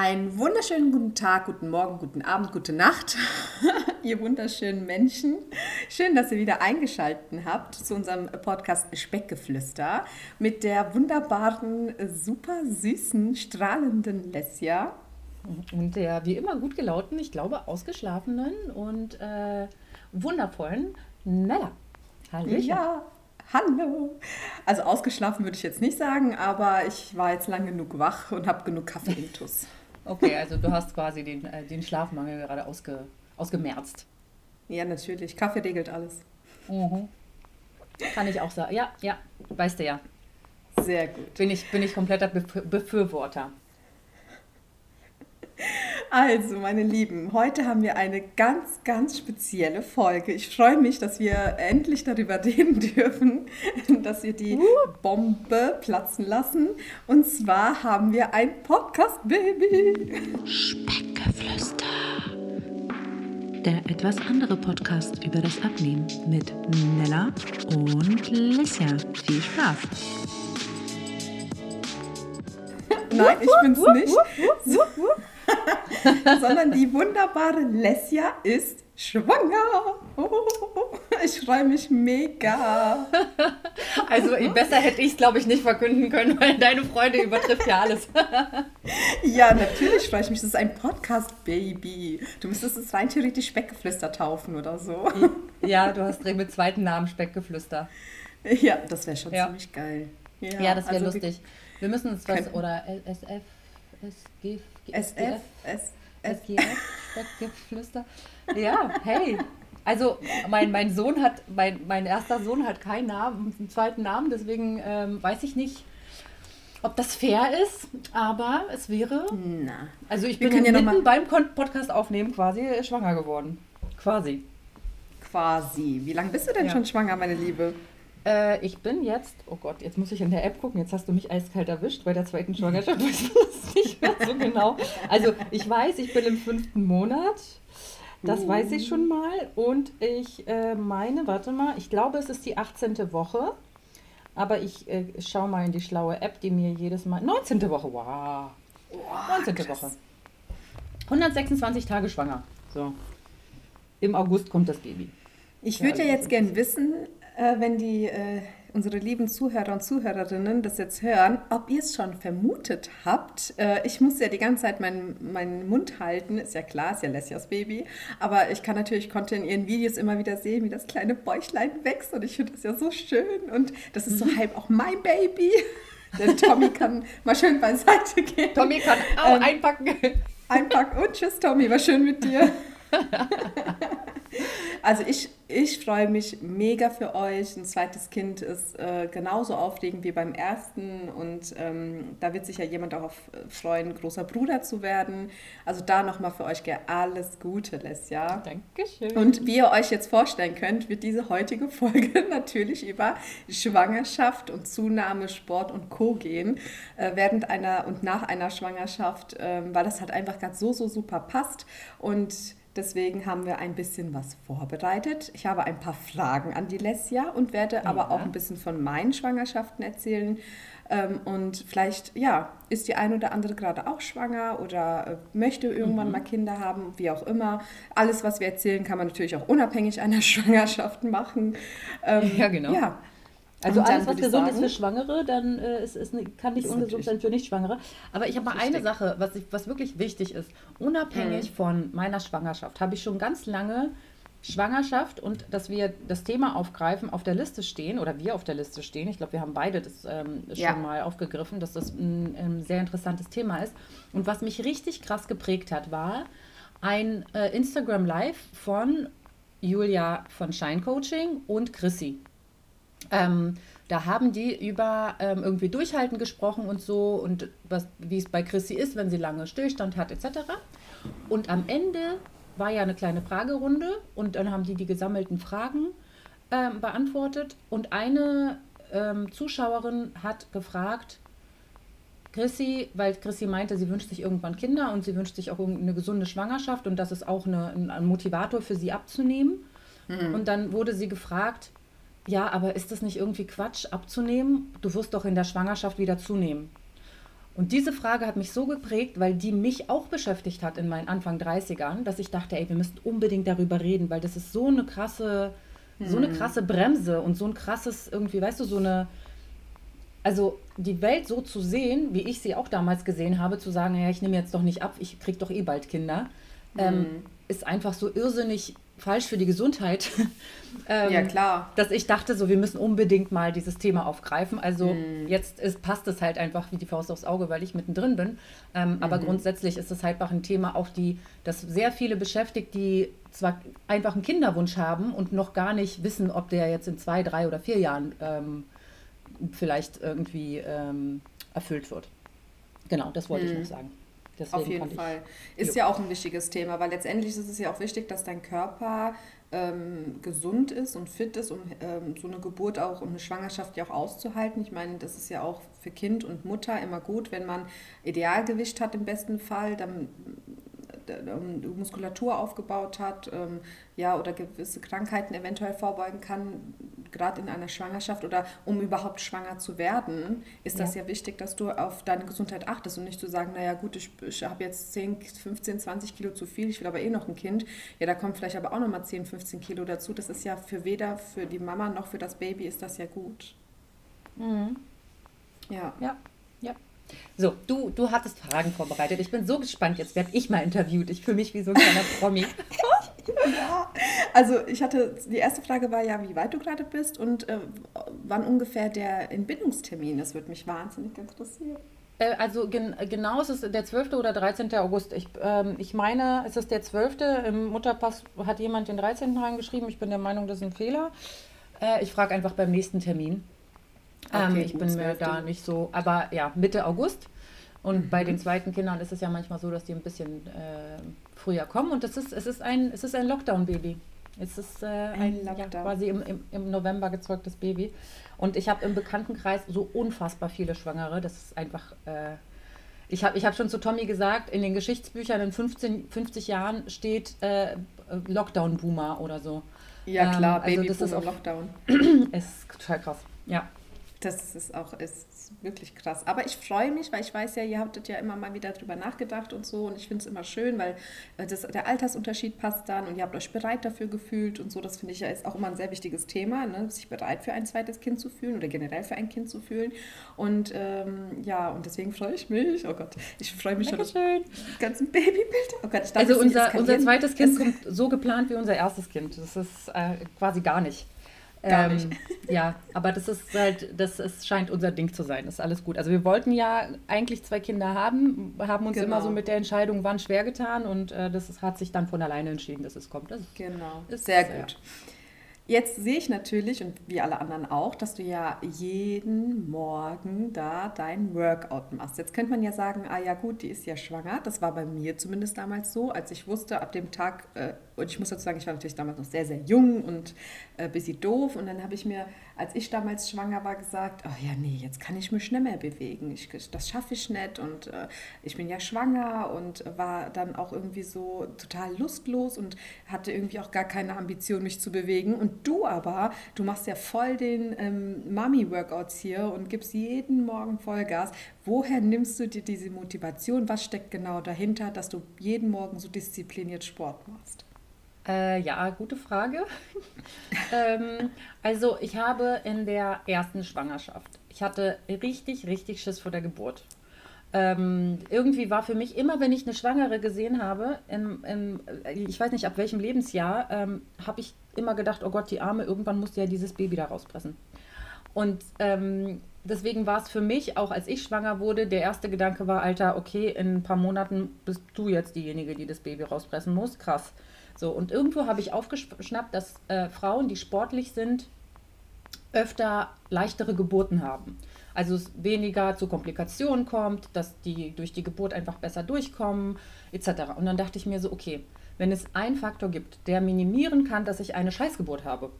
Einen wunderschönen guten Tag, guten Morgen, guten Abend, gute Nacht, ihr wunderschönen Menschen. Schön, dass ihr wieder eingeschaltet habt zu unserem Podcast Speckgeflüster mit der wunderbaren, super süßen, strahlenden Lesja. Und der wie immer gut gelauten, ich glaube ausgeschlafenen und äh, wundervollen Nella. Hallöchen. Ja, hallo. Also ausgeschlafen würde ich jetzt nicht sagen, aber ich war jetzt lang genug wach und habe genug Kaffee intus. Okay, also du hast quasi den, äh, den Schlafmangel gerade ausge, ausgemerzt. Ja, natürlich. Kaffee regelt alles. Mhm. Kann ich auch sagen. Ja, ja, weißt du ja. Sehr gut. Bin ich, bin ich kompletter Befürworter. Also, meine Lieben, heute haben wir eine ganz, ganz spezielle Folge. Ich freue mich, dass wir endlich darüber reden dürfen, dass wir die Bombe platzen lassen. Und zwar haben wir ein Podcast-Baby. Speckgeflüster. Der etwas andere Podcast über das Abnehmen mit Nella und Lissia. Viel Spaß. Nein, ich bin's nicht. sondern die wunderbare Lesja ist schwanger. ich freue mich mega. Also besser hätte ich es, glaube ich, nicht verkünden können, weil deine Freude übertrifft ja alles. ja, natürlich freue ich mich. Das ist ein Podcast-Baby. Du müsstest es rein theoretisch Speckgeflüster taufen oder so. Ja, du hast mit zweiten Namen Speckgeflüster. Ja, das wäre schon ja. ziemlich geil. Ja, ja das wäre also lustig. Wir müssen uns was, oder SF, SG, SF, SGF, Speckgeflüster. Ja, hey. Also mein, mein Sohn hat, mein, mein erster Sohn hat keinen Namen, einen zweiten Namen, deswegen ähm, weiß ich nicht, ob das fair ist, aber es wäre. Na. Also ich bin ja mitten beim Podcast aufnehmen quasi schwanger geworden. Quasi. Quasi. Wie lange bist du denn ja. schon schwanger, meine Liebe? Äh, ich bin jetzt, oh Gott, jetzt muss ich in der App gucken, jetzt hast du mich eiskalt erwischt bei der zweiten Schwangerschaft, weiß ich das nicht mehr so genau. Also ich weiß, ich bin im fünften Monat, das uh. weiß ich schon mal. Und ich äh, meine, warte mal, ich glaube, es ist die 18. Woche. Aber ich äh, schaue mal in die schlaue App, die mir jedes Mal. 19. Woche, wow. wow 19. Krass. Woche. 126 Tage schwanger. So. Im August kommt das Baby. Ich würde ja, ja jetzt gern wissen, äh, wenn die äh, unsere lieben Zuhörer und Zuhörerinnen das jetzt hören, ob ihr es schon vermutet habt. Äh, ich muss ja die ganze Zeit meinen, meinen Mund halten, ist ja klar, ist ja Lessias Baby, aber ich kann natürlich, konnte in ihren Videos immer wieder sehen, wie das kleine Bäuchlein wächst und ich finde das ja so schön und das ist so mhm. halb auch mein Baby. Denn Tommy kann mal schön beiseite gehen. Tommy kann auch ähm, einpacken. Einpacken und tschüss Tommy, war schön mit dir. also ich, ich freue mich mega für euch. Ein zweites Kind ist äh, genauso aufregend wie beim ersten und ähm, da wird sich ja jemand auch freuen, großer Bruder zu werden. Also da nochmal für euch alles Gute, Lesja. Dankeschön. Und wie ihr euch jetzt vorstellen könnt, wird diese heutige Folge natürlich über Schwangerschaft und Zunahme, Sport und Co. gehen. Äh, während einer und nach einer Schwangerschaft, äh, weil das halt einfach gerade so, so super passt. Und Deswegen haben wir ein bisschen was vorbereitet. Ich habe ein paar Fragen an die Lesja und werde ja. aber auch ein bisschen von meinen Schwangerschaften erzählen. Ähm, und vielleicht, ja, ist die eine oder andere gerade auch schwanger oder äh, möchte irgendwann mhm. mal Kinder haben, wie auch immer. Alles, was wir erzählen, kann man natürlich auch unabhängig einer Schwangerschaft machen. Ähm, ja, genau. Ja. Also alles, was gesund sagen, ist für Schwangere, dann äh, ist, ist, kann nicht ungesund sein für Nicht-Schwangere. Aber ich habe mal eine Sache, was, ich, was wirklich wichtig ist. Unabhängig mhm. von meiner Schwangerschaft habe ich schon ganz lange Schwangerschaft und dass wir das Thema aufgreifen, auf der Liste stehen oder wir auf der Liste stehen. Ich glaube, wir haben beide das ähm, schon ja. mal aufgegriffen, dass das ein, ein, sehr interessantes Thema ist. Und was mich richtig krass geprägt hat, war ein äh, Instagram Live von Julia von Shine Coaching und Chrissy. Ähm, da haben die über ähm, irgendwie Durchhalten gesprochen und so und was, wie es bei Chrissy ist, wenn sie lange Stillstand hat etc. Und am Ende war ja eine kleine Fragerunde und dann haben die die gesammelten Fragen ähm, beantwortet und eine ähm, Zuschauerin hat gefragt, Chrissy, weil Chrissy meinte, sie wünscht sich irgendwann Kinder und sie wünscht sich auch eine gesunde Schwangerschaft und das ist auch eine, ein Motivator für sie abzunehmen. Mhm. Und dann wurde sie gefragt, ja, aber ist das nicht irgendwie Quatsch abzunehmen? Du wirst doch in der Schwangerschaft wieder zunehmen. Und diese Frage hat mich so geprägt, weil die mich auch beschäftigt hat in meinen Anfang 30ern, dass ich dachte, ey, wir müssen unbedingt darüber reden, weil das ist so eine krasse, hm. so eine hm. krasse Bremse und so ein krasses irgendwie, weißt du, so eine, also die Welt so zu sehen, wie ich sie auch damals gesehen habe, zu sagen, ja, ich nehme jetzt doch nicht ab, ich kriege doch eh bald Kinder, hm. ähm, ist einfach so irrsinnig falsch für die Gesundheit. ähm, ja, klar. Dass ich dachte, so, wir müssen unbedingt mal dieses Thema aufgreifen. Also mhm. jetzt ist, passt es halt einfach wie die Faust aufs Auge, weil ich mittendrin bin. Ähm, mhm. Aber grundsätzlich ist es halt einfach ein Thema, auch die, das sehr viele beschäftigt, die zwar einfach einen Kinderwunsch haben und noch gar nicht wissen, ob der jetzt in zwei, drei oder vier Jahren ähm, vielleicht irgendwie ähm, erfüllt wird. Genau, das wollte mhm. ich noch sagen. Deswegen Auf jeden Fall. Ist ja auch ein wichtiges Thema, weil letztendlich ist es ja auch wichtig, dass dein Körper ähm, gesund ist und fit ist, um ähm, so eine Geburt auch und eine Schwangerschaft ja auch auszuhalten. Ich meine, das ist ja auch für Kind und Mutter immer gut, wenn man Idealgewicht hat im besten Fall, dann Muskulatur aufgebaut hat, ähm, ja, oder gewisse Krankheiten eventuell vorbeugen kann, gerade in einer Schwangerschaft oder um überhaupt schwanger zu werden, ist ja. das ja wichtig, dass du auf deine Gesundheit achtest und nicht zu sagen, naja gut, ich, ich habe jetzt 10, 15, 20 Kilo zu viel, ich will aber eh noch ein Kind. Ja, da kommt vielleicht aber auch nochmal 10, 15 Kilo dazu. Das ist ja für weder für die Mama noch für das Baby ist das ja gut. Mhm. Ja. Ja, ja. So, du, du hattest Fragen vorbereitet. Ich bin so gespannt. Jetzt werde ich mal interviewt. Ich fühle mich wie so ein kleiner Promi. ja, also ich hatte, die erste Frage war ja, wie weit du gerade bist und äh, wann ungefähr der Entbindungstermin. Das würde mich wahnsinnig interessieren. Äh, also gen genau ist es der 12. oder 13. August. Ich, ähm, ich meine, es ist der 12. Im Mutterpass hat jemand den 13. reingeschrieben. Ich bin der Meinung, das ist ein Fehler. Äh, ich frage einfach beim nächsten Termin. Ähm, okay, ich bin mir da nicht so, aber ja, Mitte August. Und mhm. bei den zweiten Kindern ist es ja manchmal so, dass die ein bisschen äh, früher kommen. Und das ist, es ist ein, es ist ein Lockdown-Baby. Es ist äh, ein, ein ja, quasi im, im, im, November gezeugtes Baby. Und ich habe im Bekanntenkreis so unfassbar viele Schwangere. Das ist einfach. Äh, ich habe ich hab schon zu Tommy gesagt, in den Geschichtsbüchern in 15, 50 Jahren steht äh, Lockdown-Boomer oder so. Ja, klar, ähm, also Baby das ist auch, Lockdown. ist total krass. Ja. Das ist auch ist wirklich krass. Aber ich freue mich, weil ich weiß ja, ihr habtet ja immer mal wieder drüber nachgedacht und so. Und ich finde es immer schön, weil äh, das, der Altersunterschied passt dann und ihr habt euch bereit dafür gefühlt und so. Das finde ich ja ist auch immer ein sehr wichtiges Thema, ne? sich bereit für ein zweites Kind zu fühlen oder generell für ein Kind zu fühlen. Und ähm, ja, und deswegen freue ich mich. Oh Gott, ich freue mich schon auf die ganzen Babybilder. Oh Gott, ich dachte, also unser, unser zweites Kind kommt so geplant wie unser erstes Kind. Das ist äh, quasi gar nicht. Gar nicht. Ähm, ja, aber das ist halt, das ist, scheint unser Ding zu sein. Das ist alles gut. Also wir wollten ja eigentlich zwei Kinder haben, haben uns genau. immer so mit der Entscheidung wann schwer getan und äh, das ist, hat sich dann von alleine entschieden, dass es kommt. Das genau. Ist, Sehr gut. Ja. Jetzt sehe ich natürlich und wie alle anderen auch, dass du ja jeden Morgen da dein Workout machst. Jetzt könnte man ja sagen, ah ja gut, die ist ja schwanger. Das war bei mir zumindest damals so, als ich wusste, ab dem Tag, äh, und ich muss dazu sagen, ich war natürlich damals noch sehr, sehr jung und äh, bisschen doof. Und dann habe ich mir, als ich damals schwanger war, gesagt, oh ja, nee, jetzt kann ich mich nicht mehr bewegen. Ich, das schaffe ich nicht und äh, ich bin ja schwanger und war dann auch irgendwie so total lustlos und hatte irgendwie auch gar keine Ambition, mich zu bewegen. Und du aber, du machst ja voll den ähm, Mami-Workouts hier und gibst jeden Morgen Vollgas. Woher nimmst du dir diese Motivation? Was steckt genau dahinter, dass du jeden Morgen so diszipliniert Sport machst? Äh, ja, gute Frage. ähm, also ich habe in der ersten Schwangerschaft, ich hatte richtig, richtig Schiss vor der Geburt. Ähm, irgendwie war für mich immer, wenn ich eine Schwangere gesehen habe, in, in, ich weiß nicht ab welchem Lebensjahr, ähm, habe ich immer gedacht, oh Gott, die Arme, irgendwann musste ja dieses Baby da rauspressen. Und ähm, deswegen war es für mich, auch als ich schwanger wurde, der erste Gedanke war, Alter, okay, in ein paar Monaten bist du jetzt diejenige, die das Baby rauspressen muss. Krass. So, und irgendwo habe ich aufgeschnappt, dass äh, Frauen, die sportlich sind, öfter leichtere Geburten haben. Also es weniger zu Komplikationen kommt, dass die durch die Geburt einfach besser durchkommen, etc. Und dann dachte ich mir so, okay, wenn es einen Faktor gibt, der minimieren kann, dass ich eine Scheißgeburt habe,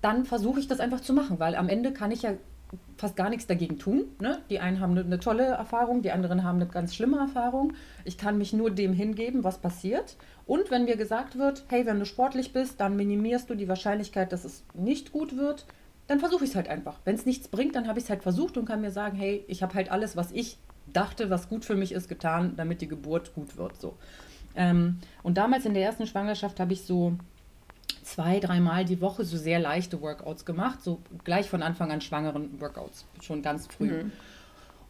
dann versuche ich das einfach zu machen, weil am Ende kann ich ja fast gar nichts dagegen tun. Ne? Die einen haben eine, eine, tolle Erfahrung, die anderen haben eine ganz schlimme Erfahrung. Ich kann mich nur dem hingeben, was passiert. Und wenn mir gesagt wird, hey, wenn du sportlich bist, dann minimierst du die Wahrscheinlichkeit, dass es nicht gut wird, dann versuche ich es halt einfach. Wenn es nichts bringt, dann habe ich es halt versucht und kann mir sagen, hey, ich habe halt alles, was ich dachte, was gut für mich ist, getan, damit die Geburt gut wird. So. Ähm, und damals in der ersten Schwangerschaft habe ich so zwei, dreimal die Woche so sehr leichte Workouts gemacht, so gleich von Anfang an schwangeren Workouts, schon ganz früh. Mhm.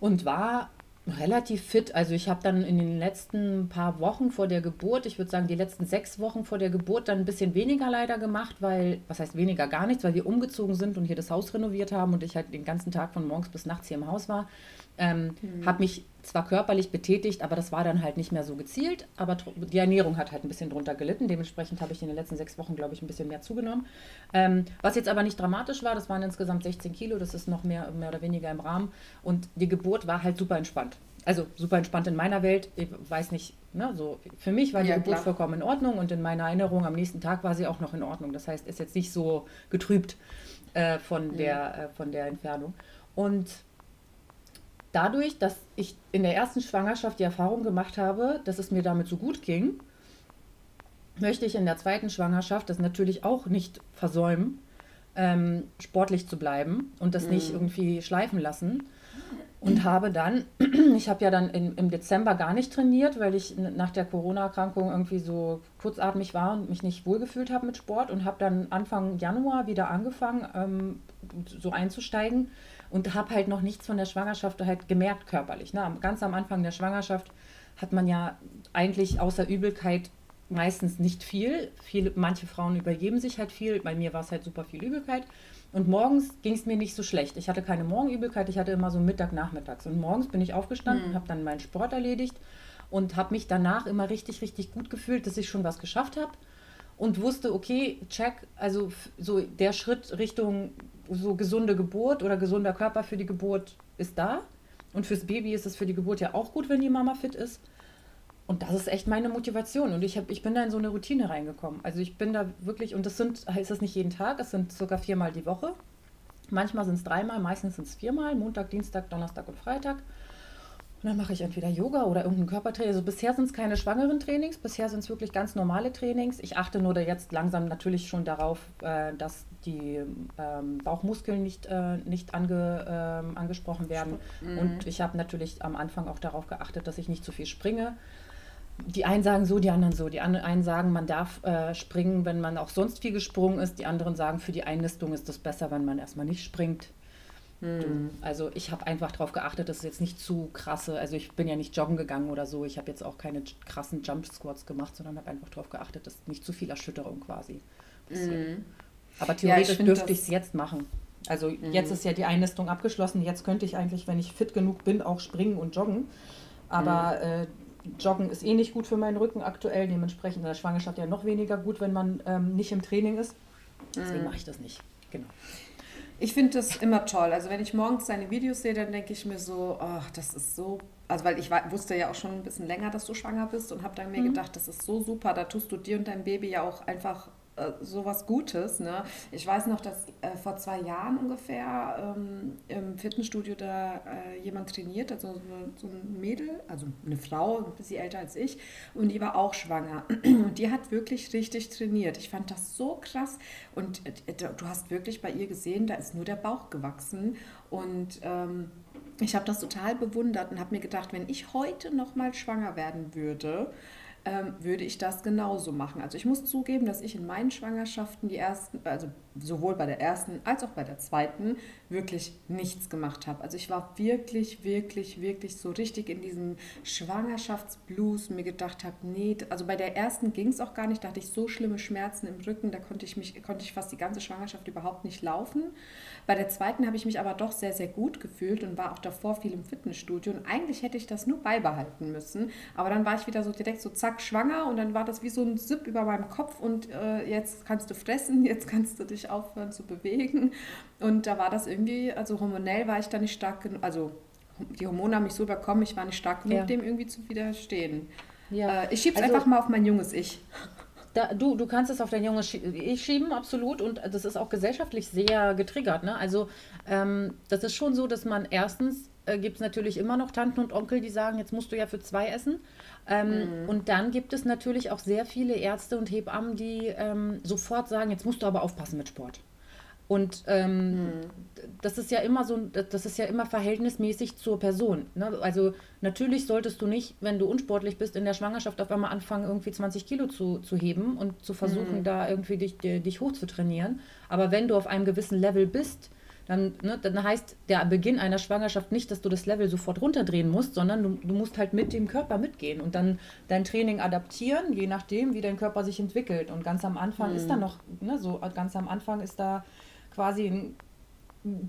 Und war relativ fit. Also ich habe dann in den letzten paar Wochen vor der Geburt, ich würde sagen die letzten sechs Wochen vor der Geburt, dann ein bisschen weniger leider gemacht, weil, was heißt weniger, gar nichts, weil wir umgezogen sind und hier das Haus renoviert haben und ich halt den ganzen Tag von morgens bis nachts hier im Haus war. Ähm, mhm. Habe mich zwar körperlich betätigt, aber das war dann halt nicht mehr so gezielt. Aber die Ernährung hat halt ein bisschen drunter gelitten. Dementsprechend habe ich in den letzten sechs Wochen, glaube ich, ein bisschen mehr zugenommen. Ähm, was jetzt aber nicht dramatisch war, das waren insgesamt 16 Kilo. Das ist noch mehr, mehr oder weniger im Rahmen. Und die Geburt war halt super entspannt. Also super entspannt in meiner Welt. Ich weiß nicht, ne, so für mich war die ja, Geburt klar. vollkommen in Ordnung und in meiner Erinnerung am nächsten Tag war sie auch noch in Ordnung. Das heißt, ist jetzt nicht so getrübt äh, von, der, äh, von der Entfernung. Und dadurch, dass ich in der ersten Schwangerschaft die Erfahrung gemacht habe, dass es mir damit so gut ging, möchte ich in der zweiten Schwangerschaft das natürlich auch nicht versäumen, ähm, sportlich zu bleiben und das mhm. nicht irgendwie schleifen lassen. Und habe dann, ich habe ja dann in, im Dezember gar nicht trainiert, weil ich nach der Corona-Erkrankung irgendwie so kurzatmig war und mich nicht wohlgefühlt habe mit Sport und habe dann Anfang Januar wieder angefangen, ähm, so einzusteigen und habe halt noch nichts von der Schwangerschaft halt gemerkt körperlich. Ne? Ganz am Anfang der Schwangerschaft hat man ja eigentlich außer Übelkeit meistens nicht viel. Viele, manche Frauen übergeben sich halt viel. Bei mir war es halt super viel Übelkeit. Und morgens ging es mir nicht so schlecht. Ich hatte keine Morgenübelkeit, ich hatte immer so Mittag, Nachmittags. Und morgens bin ich aufgestanden, mhm. habe dann meinen Sport erledigt und habe mich danach immer richtig, richtig gut gefühlt, dass ich schon was geschafft habe. Und wusste, okay, check, also so der Schritt Richtung so gesunde Geburt oder gesunder Körper für die Geburt ist da. Und fürs Baby ist es für die Geburt ja auch gut, wenn die Mama fit ist. Und das ist echt meine Motivation. Und ich, hab, ich bin da in so eine Routine reingekommen. Also ich bin da wirklich, und das sind, ist das nicht jeden Tag, es sind sogar viermal die Woche. Manchmal sind es dreimal, meistens sind es viermal, Montag, Dienstag, Donnerstag und Freitag. Und dann mache ich entweder Yoga oder irgendein Körpertraining. Also bisher sind es keine schwangeren Trainings, bisher sind es wirklich ganz normale Trainings. Ich achte nur jetzt langsam natürlich schon darauf, äh, dass die ähm, Bauchmuskeln nicht, äh, nicht ange, äh, angesprochen werden. Mhm. Und ich habe natürlich am Anfang auch darauf geachtet, dass ich nicht zu viel springe. Die einen sagen so, die anderen so. Die einen sagen, man darf äh, springen, wenn man auch sonst viel gesprungen ist. Die anderen sagen, für die Einnistung ist es besser, wenn man erstmal nicht springt. Hm. Also ich habe einfach darauf geachtet, dass es jetzt nicht zu krasse, also ich bin ja nicht joggen gegangen oder so, ich habe jetzt auch keine krassen Jump Squats gemacht, sondern habe einfach darauf geachtet, dass nicht zu viel Erschütterung quasi Mhm. Aber theoretisch ja, dürfte ich es jetzt machen. Also mhm. jetzt ist ja die Einnistung abgeschlossen, jetzt könnte ich eigentlich, wenn ich fit genug bin, auch springen und joggen. Aber mhm. äh, Joggen ist eh nicht gut für meinen Rücken aktuell, dementsprechend in der Schwangerschaft ja noch weniger gut, wenn man ähm, nicht im Training ist. Deswegen mache ich das nicht. Genau. Ich finde das immer toll. Also wenn ich morgens deine Videos sehe, dann denke ich mir so, ach, das ist so, also weil ich wusste ja auch schon ein bisschen länger, dass du schwanger bist und habe dann mir mhm. gedacht, das ist so super, da tust du dir und deinem Baby ja auch einfach äh, sowas Gutes. Ne? Ich weiß noch, dass äh, vor zwei Jahren ungefähr ähm, im Fitnessstudio da äh, jemand trainiert, also so, ein Mädel, also eine Frau, ein bisschen älter als ich, und die war auch schwanger. Und die hat wirklich richtig trainiert. Ich fand das so krass. Und äh, du hast wirklich bei ihr gesehen, da ist nur der Bauch gewachsen. Und ähm, ich habe das total bewundert und habe mir gedacht, wenn ich heute noch mal schwanger werden würde, ähm, würde ich das genauso machen. Also ich muss zugeben, dass ich in meinen Schwangerschaften die ersten, also sowohl bei der ersten als auch bei der zweiten, wirklich nichts gemacht habe. Also ich war wirklich, wirklich, wirklich so richtig in diesem Schwangerschaftsblues mir gedacht habe, nee, also bei der ersten ging es auch gar nicht, da hatte ich so schlimme Schmerzen im Rücken, da konnte ich mich, konnte ich fast die ganze Schwangerschaft überhaupt nicht laufen. Bei der zweiten habe ich mich aber doch sehr, sehr gut gefühlt und war auch davor viel im Fitnessstudio. Und eigentlich hätte ich das nur beibehalten müssen. Aber dann war ich wieder so direkt so zack schwanger und dann war das wie so ein Zip über meinem Kopf und äh, jetzt kannst du fressen, jetzt kannst du dich aufhören zu bewegen. Und da war das irgendwie, also hormonell war ich da nicht stark genug, also die Hormone haben mich so überkommen, ich war nicht stark genug, ja. dem irgendwie zu widerstehen. Ja. Äh, ich schiebe es also, einfach mal auf mein junges Ich. Da, du, du kannst es auf dein junges Ich schieben, absolut. Und das ist auch gesellschaftlich sehr getriggert. Ne? Also ähm, das ist schon so, dass man erstens äh, gibt es natürlich immer noch Tanten und Onkel, die sagen, jetzt musst du ja für zwei essen. Ähm, mhm. Und dann gibt es natürlich auch sehr viele Ärzte und Hebammen, die ähm, sofort sagen, jetzt musst du aber aufpassen mit Sport. Und ähm, mhm. das ist ja immer so, das ist ja immer verhältnismäßig zur Person. Ne? Also natürlich solltest du nicht, wenn du unsportlich bist, in der Schwangerschaft auf einmal anfangen, irgendwie 20 Kilo zu, zu heben und zu versuchen, mhm. da irgendwie dich, dich hoch zu trainieren. Aber wenn du auf einem gewissen Level bist, dann, ne, dann heißt der Beginn einer Schwangerschaft nicht, dass du das Level sofort runterdrehen musst, sondern du, du musst halt mit dem Körper mitgehen und dann dein Training adaptieren, je nachdem, wie dein Körper sich entwickelt. Und ganz am Anfang mhm. ist da noch, ne, so ganz am Anfang ist da quasi ein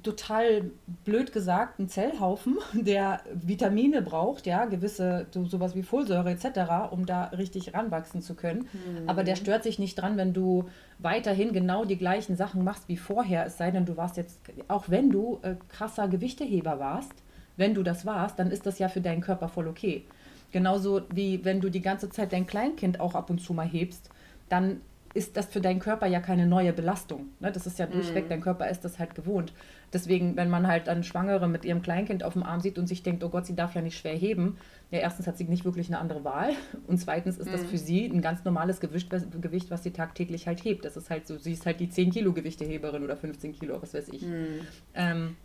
total blöd gesagt ein Zellhaufen, der Vitamine braucht, ja, gewisse, so, sowas wie Folsäure etc., um da richtig ranwachsen zu können. Mhm. Aber der stört sich nicht dran, wenn du weiterhin genau die gleichen Sachen machst wie vorher, es sei denn, du warst jetzt, auch wenn du äh, krasser Gewichteheber warst, wenn du das warst, dann ist das ja für deinen Körper voll okay. Genauso wie wenn du die ganze Zeit dein Kleinkind auch ab und zu mal hebst, dann ist das für deinen Körper ja keine neue Belastung. Ne? Das ist ja durchweg, mm. dein Körper ist das halt gewohnt. Deswegen, wenn man halt dann Schwangere mit ihrem Kleinkind auf dem Arm sieht und sich denkt, oh Gott, sie darf ja nicht schwer heben, ja, erstens hat sie nicht wirklich eine andere Wahl und zweitens ist mm. das mhm. für sie ein ganz normales Gewicht was, Gewicht, was sie tagtäglich halt hebt. Das ist halt so, sie ist halt die 10 Kilo Gewichteheberin oder 15 Kilo, was weiß ich. Mm. Ähm,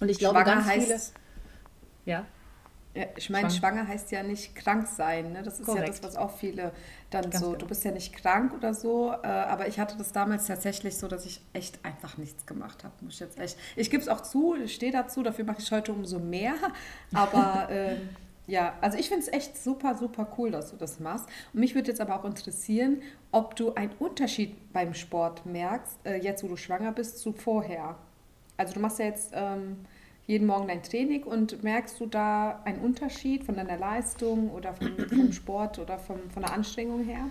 und ich glaube, ganz heißt, viele... Ja. Ja, ich meine, schwanger heißt ja nicht krank sein. Ne? Das ist Korrekt. ja das, was auch viele dann Ganz so, genau. du bist ja nicht krank oder so. Äh, aber ich hatte das damals tatsächlich so, dass ich echt einfach nichts gemacht habe. Muss ich jetzt echt. Ich gebe es auch zu, ich stehe dazu, dafür mache ich heute umso mehr. Aber äh, ja, also ich finde es echt super, super cool, dass du das machst. Und mich würde jetzt aber auch interessieren, ob du einen Unterschied beim Sport merkst, äh, jetzt wo du schwanger bist, zu vorher. Also du machst ja jetzt. Ähm, jeden Morgen dein Training und merkst du da einen Unterschied von deiner Leistung oder vom, vom Sport oder vom, von der Anstrengung her?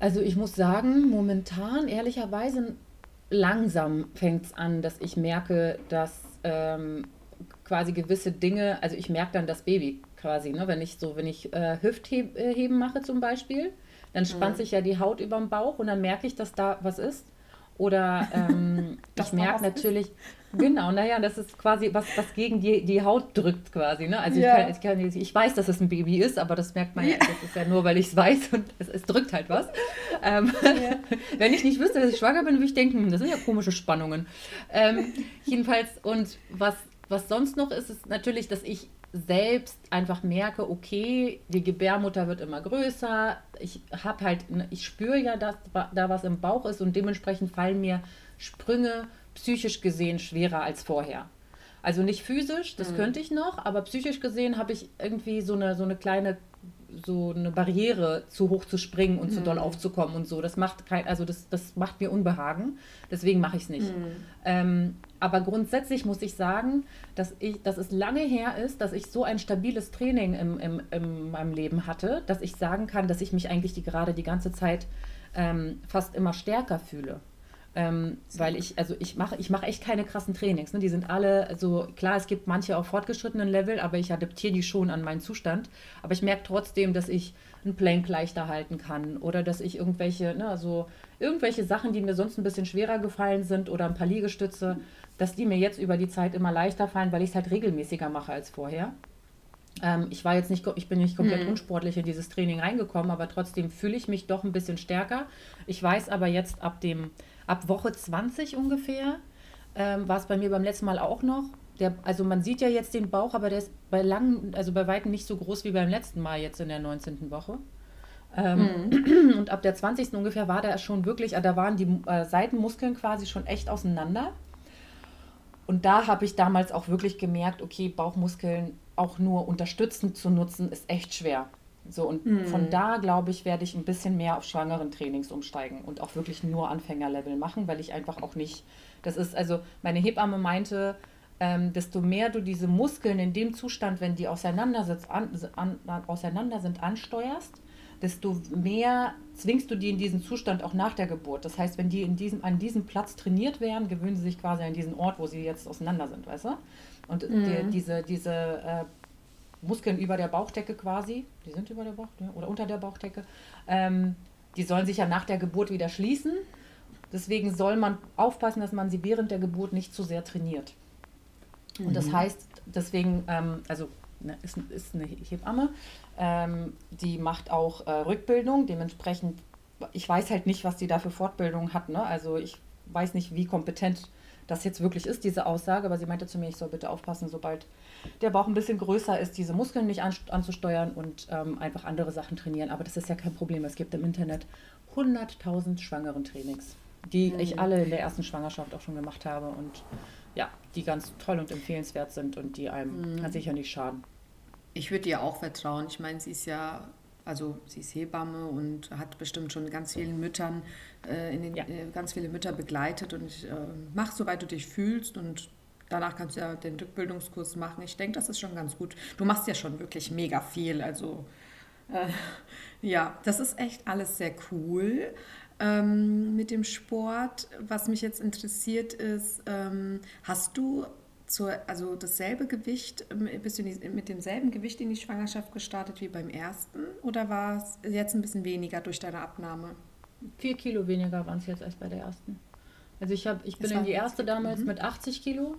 Also ich muss sagen, momentan ehrlicherweise langsam fängt es an, dass ich merke, dass ähm, quasi gewisse Dinge, also ich merke dann das Baby quasi, ne? wenn ich so, wenn ich äh, Hüftheben mache zum Beispiel, dann spannt mhm. sich ja die Haut über dem Bauch und dann merke ich, dass da was ist. Oder ähm, ich merke natürlich, genau, naja, das ist quasi was, was gegen die, die Haut drückt quasi. Ne? Also ja. ich, kann, ich, kann, ich weiß, dass es ein Baby ist, aber das merkt man ja, das ist ja nur, weil ich es weiß und es, es, drückt halt was. Ähm, ja. Wenn ich nicht wüsste, dass ich schwanger bin, würde ich denken, hm, das sind ja komische Spannungen. Ähm, jedenfalls, und was, was sonst noch ist, ist natürlich, dass ich selbst einfach merke, okay, die Gebärmutter wird immer größer. Ich habe halt, ne, ich spüre ja, dass da was im Bauch ist und dementsprechend fallen mir Sprünge psychisch gesehen schwerer als vorher. Also nicht physisch, das mhm. könnte ich noch, aber psychisch gesehen habe ich irgendwie so eine, so eine kleine so eine Barriere zu hoch zu springen und mhm. zu doll mhm. aufzukommen und so. Das macht kein, also das, das macht mir Unbehagen. Deswegen mache ich es nicht. Mhm. Ähm, aber grundsätzlich muss ich sagen, dass, ich, dass es lange her ist, dass ich so ein stabiles Training im, im, in meinem Leben hatte, dass ich sagen kann, dass ich mich eigentlich die, gerade die ganze Zeit ähm, fast immer stärker fühle. Ähm, weil ich, also ich mache ich mach echt keine krassen Trainings. Ne? Die sind alle, also klar, es gibt manche auf fortgeschrittenen Level, aber ich adaptiere die schon an meinen Zustand. Aber ich merke trotzdem, dass ich einen Plank leichter halten kann oder dass ich irgendwelche, ne, also irgendwelche Sachen, die mir sonst ein bisschen schwerer gefallen sind oder ein paar Liegestütze, dass die mir jetzt über die Zeit immer leichter fallen, weil ich es halt regelmäßiger mache als vorher. Ähm, ich war jetzt nicht, ich bin nicht komplett hm. unsportlich in dieses Training reingekommen, aber trotzdem fühle ich mich doch ein bisschen stärker. Ich weiß aber jetzt ab dem ab Woche 20 ungefähr ähm, war es bei mir beim letzten Mal auch noch. Der, also man sieht ja jetzt den Bauch, aber der ist bei lang, also bei weitem nicht so groß wie beim letzten Mal jetzt in der 19. Woche. Ähm, mhm. Und ab der 20. ungefähr war der schon wirklich, da waren die äh, Seitenmuskeln quasi schon echt auseinander. Und da habe ich damals auch wirklich gemerkt, okay, Bauchmuskeln auch nur unterstützend zu nutzen, ist echt schwer. So, und mhm. von da, glaube ich, werde ich ein bisschen mehr auf schwangeren Trainings umsteigen und auch wirklich nur Anfängerlevel machen, weil ich einfach auch nicht, das ist, also meine Hebamme meinte, ähm, desto mehr du diese Muskeln in dem Zustand, wenn die auseinander, an, an, auseinander sind, ansteuerst, desto mehr zwingst du die in diesen Zustand auch nach der Geburt. Das heißt, wenn die in diesem, an diesem Platz trainiert werden, gewöhnen sie sich quasi an diesen Ort, wo sie jetzt auseinander sind, weißt du? Und mhm. die, diese, diese äh, Muskeln über der Bauchdecke quasi, die sind über der Bauchdecke oder unter der Bauchdecke, ähm, die sollen sich ja nach der Geburt wieder schließen. Deswegen soll man aufpassen, dass man sie während der Geburt nicht zu sehr trainiert. Und das mhm. heißt, deswegen, ähm, also ne, ist, ist eine Hebamme, ähm, die macht auch äh, Rückbildung. Dementsprechend, ich weiß halt nicht, was die da für Fortbildung hat. Ne? Also ich weiß nicht, wie kompetent das jetzt wirklich ist, diese Aussage. Aber sie meinte zu mir, ich soll bitte aufpassen, sobald der Bauch ein bisschen größer ist, diese Muskeln nicht an, anzusteuern und ähm, einfach andere Sachen trainieren. Aber das ist ja kein Problem. Es gibt im Internet 100.000 schwangeren Trainings, die mhm. ich alle in der ersten Schwangerschaft auch schon gemacht habe und ja, die ganz toll und empfehlenswert sind und die einem mhm. sicher nicht schaden. Ich würde ihr auch vertrauen. Ich meine, sie ist ja also sie ist Hebamme und hat bestimmt schon ganz vielen Müttern, äh, in den, ja. äh, ganz viele Mütter begleitet und äh, mach soweit du dich fühlst und danach kannst du ja den Rückbildungskurs machen. Ich denke, das ist schon ganz gut. Du machst ja schon wirklich mega viel, also äh, ja, das ist echt alles sehr cool. Ähm, mit dem Sport, was mich jetzt interessiert ist, ähm, hast du zur, also dasselbe Gewicht, ähm, bist du die, mit demselben Gewicht in die Schwangerschaft gestartet wie beim ersten oder war es jetzt ein bisschen weniger durch deine Abnahme? Vier Kilo weniger waren es jetzt als bei der ersten. Also ich, hab, ich bin in die erste damals mhm. mit 80 Kilo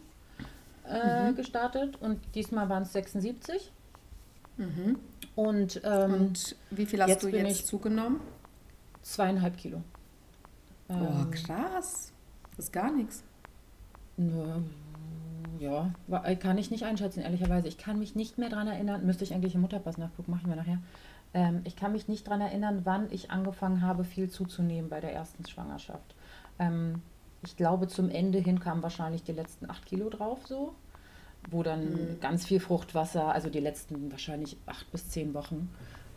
äh, mhm. gestartet und diesmal waren es 76. Mhm. Und, ähm, und wie viel hast du jetzt zugenommen? Zweieinhalb Kilo. Boah, ähm, krass. Das ist gar nichts. Nö, ja, äh, kann ich nicht einschätzen, ehrlicherweise. Ich kann mich nicht mehr daran erinnern, müsste ich eigentlich im Mutterpass nachgucken, machen wir nachher. Ähm, ich kann mich nicht daran erinnern, wann ich angefangen habe, viel zuzunehmen bei der ersten Schwangerschaft. Ähm, ich glaube, zum Ende hin kamen wahrscheinlich die letzten acht Kilo drauf, so. Wo dann mhm. ganz viel Fruchtwasser, also die letzten wahrscheinlich acht bis zehn Wochen,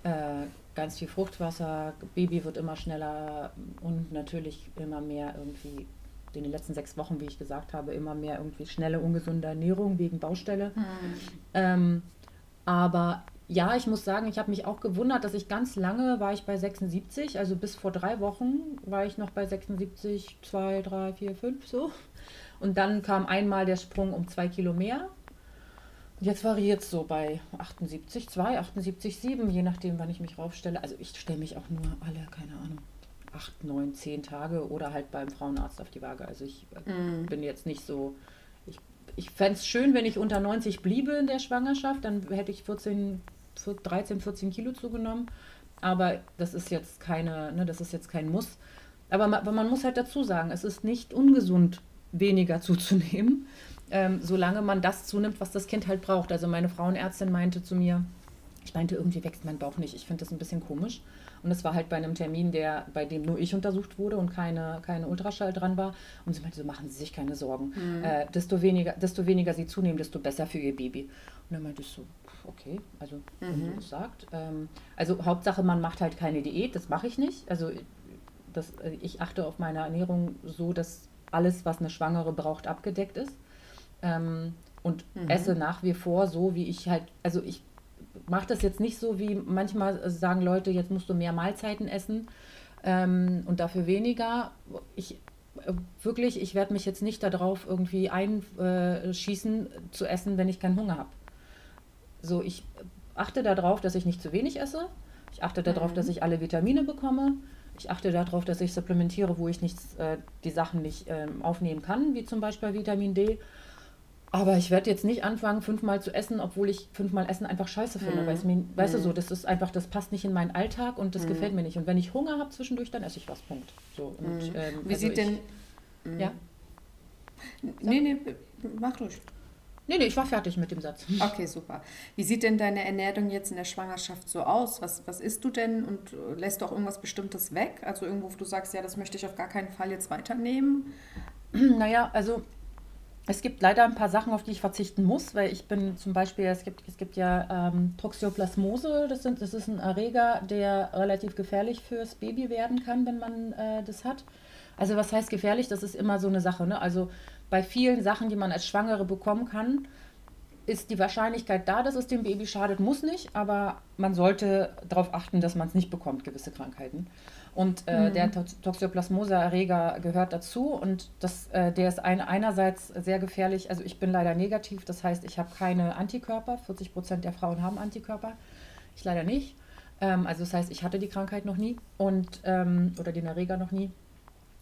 äh, ganz viel Fruchtwasser, Baby wird immer schneller und natürlich immer mehr irgendwie in den letzten sechs Wochen, wie ich gesagt habe, immer mehr irgendwie schnelle, ungesunde Ernährung wegen Baustelle. Mhm. Ähm, aber ja, ich muss sagen, ich habe mich auch gewundert, dass ich ganz lange war ich bei 76, also bis vor drei Wochen war ich noch bei 76, 2, 3, 4, 5 so. Und dann kam einmal der Sprung um zwei Kilo mehr. Jetzt variiert es so bei 78, 2, 78, 7, je nachdem, wann ich mich raufstelle. Also ich stelle mich auch nur alle, keine Ahnung, acht, neun, zehn Tage oder halt beim Frauenarzt auf die Waage. Also ich mm. bin jetzt nicht so. Ich, ich fände es schön, wenn ich unter 90 bliebe in der Schwangerschaft, dann hätte ich 14, 13, 14 Kilo zugenommen. Aber das ist jetzt keine, ne, das ist jetzt kein Muss. Aber man, aber man muss halt dazu sagen, es ist nicht ungesund, weniger zuzunehmen, ähm, solange man das zunimmt, was das Kind halt braucht. Also meine Frauenärztin meinte zu mir, ich meinte, irgendwie wächst mein Bauch nicht. Ich finde das ein bisschen komisch. Und es war halt bei einem Termin, der, bei dem nur ich untersucht wurde und keine, keine Ultraschall dran war. Und sie meinte, so machen Sie sich keine Sorgen. Mhm. Äh, desto, weniger, desto weniger Sie zunehmen, desto besser für Ihr Baby. Und dann meinte ich so, okay, also wenn mhm. du das sagt. Ähm, also Hauptsache, man macht halt keine Diät, das mache ich nicht. Also das, äh, ich achte auf meine Ernährung so, dass alles, was eine Schwangere braucht, abgedeckt ist. Ähm, und mhm. esse nach wie vor so, wie ich halt, also ich mache das jetzt nicht so, wie manchmal sagen Leute, jetzt musst du mehr Mahlzeiten essen ähm, und dafür weniger. Ich äh, wirklich, ich werde mich jetzt nicht darauf irgendwie einschießen zu essen, wenn ich keinen Hunger habe. So, ich achte darauf, dass ich nicht zu wenig esse. Ich achte darauf, mhm. dass ich alle Vitamine bekomme. Ich achte darauf, dass ich supplementiere, wo ich nichts, äh, die Sachen nicht äh, aufnehmen kann, wie zum Beispiel Vitamin D. Aber ich werde jetzt nicht anfangen, fünfmal zu essen, obwohl ich fünfmal Essen einfach scheiße finde. Mhm. Weil mir, weißt du so, das ist einfach, das passt nicht in meinen Alltag und das mhm. gefällt mir nicht. Und wenn ich Hunger habe zwischendurch, dann esse ich was. Punkt. So, und, mhm. ähm, Wie also sieht ich, denn. Ja? Nee, nee, mach durch. Nee, nee, ich war fertig mit dem Satz. Okay, super. Wie sieht denn deine Ernährung jetzt in der Schwangerschaft so aus? Was, was isst du denn und lässt du auch irgendwas Bestimmtes weg? Also irgendwo, wo du sagst, ja, das möchte ich auf gar keinen Fall jetzt weiternehmen? Naja, also es gibt leider ein paar Sachen, auf die ich verzichten muss, weil ich bin zum Beispiel, es gibt, es gibt ja ähm, Toxoplasmose, das, sind, das ist ein Erreger, der relativ gefährlich fürs Baby werden kann, wenn man äh, das hat. Also was heißt gefährlich? Das ist immer so eine Sache. Ne? Also bei vielen Sachen, die man als Schwangere bekommen kann, ist die Wahrscheinlichkeit da, dass es dem Baby schadet, muss nicht, aber man sollte darauf achten, dass man es nicht bekommt, gewisse Krankheiten. Und äh, mhm. der Toxoplasmose-Erreger gehört dazu und das, äh, der ist ein, einerseits sehr gefährlich. Also ich bin leider negativ, das heißt, ich habe keine Antikörper. 40 Prozent der Frauen haben Antikörper. Ich leider nicht. Ähm, also das heißt, ich hatte die Krankheit noch nie und, ähm, oder den Erreger noch nie.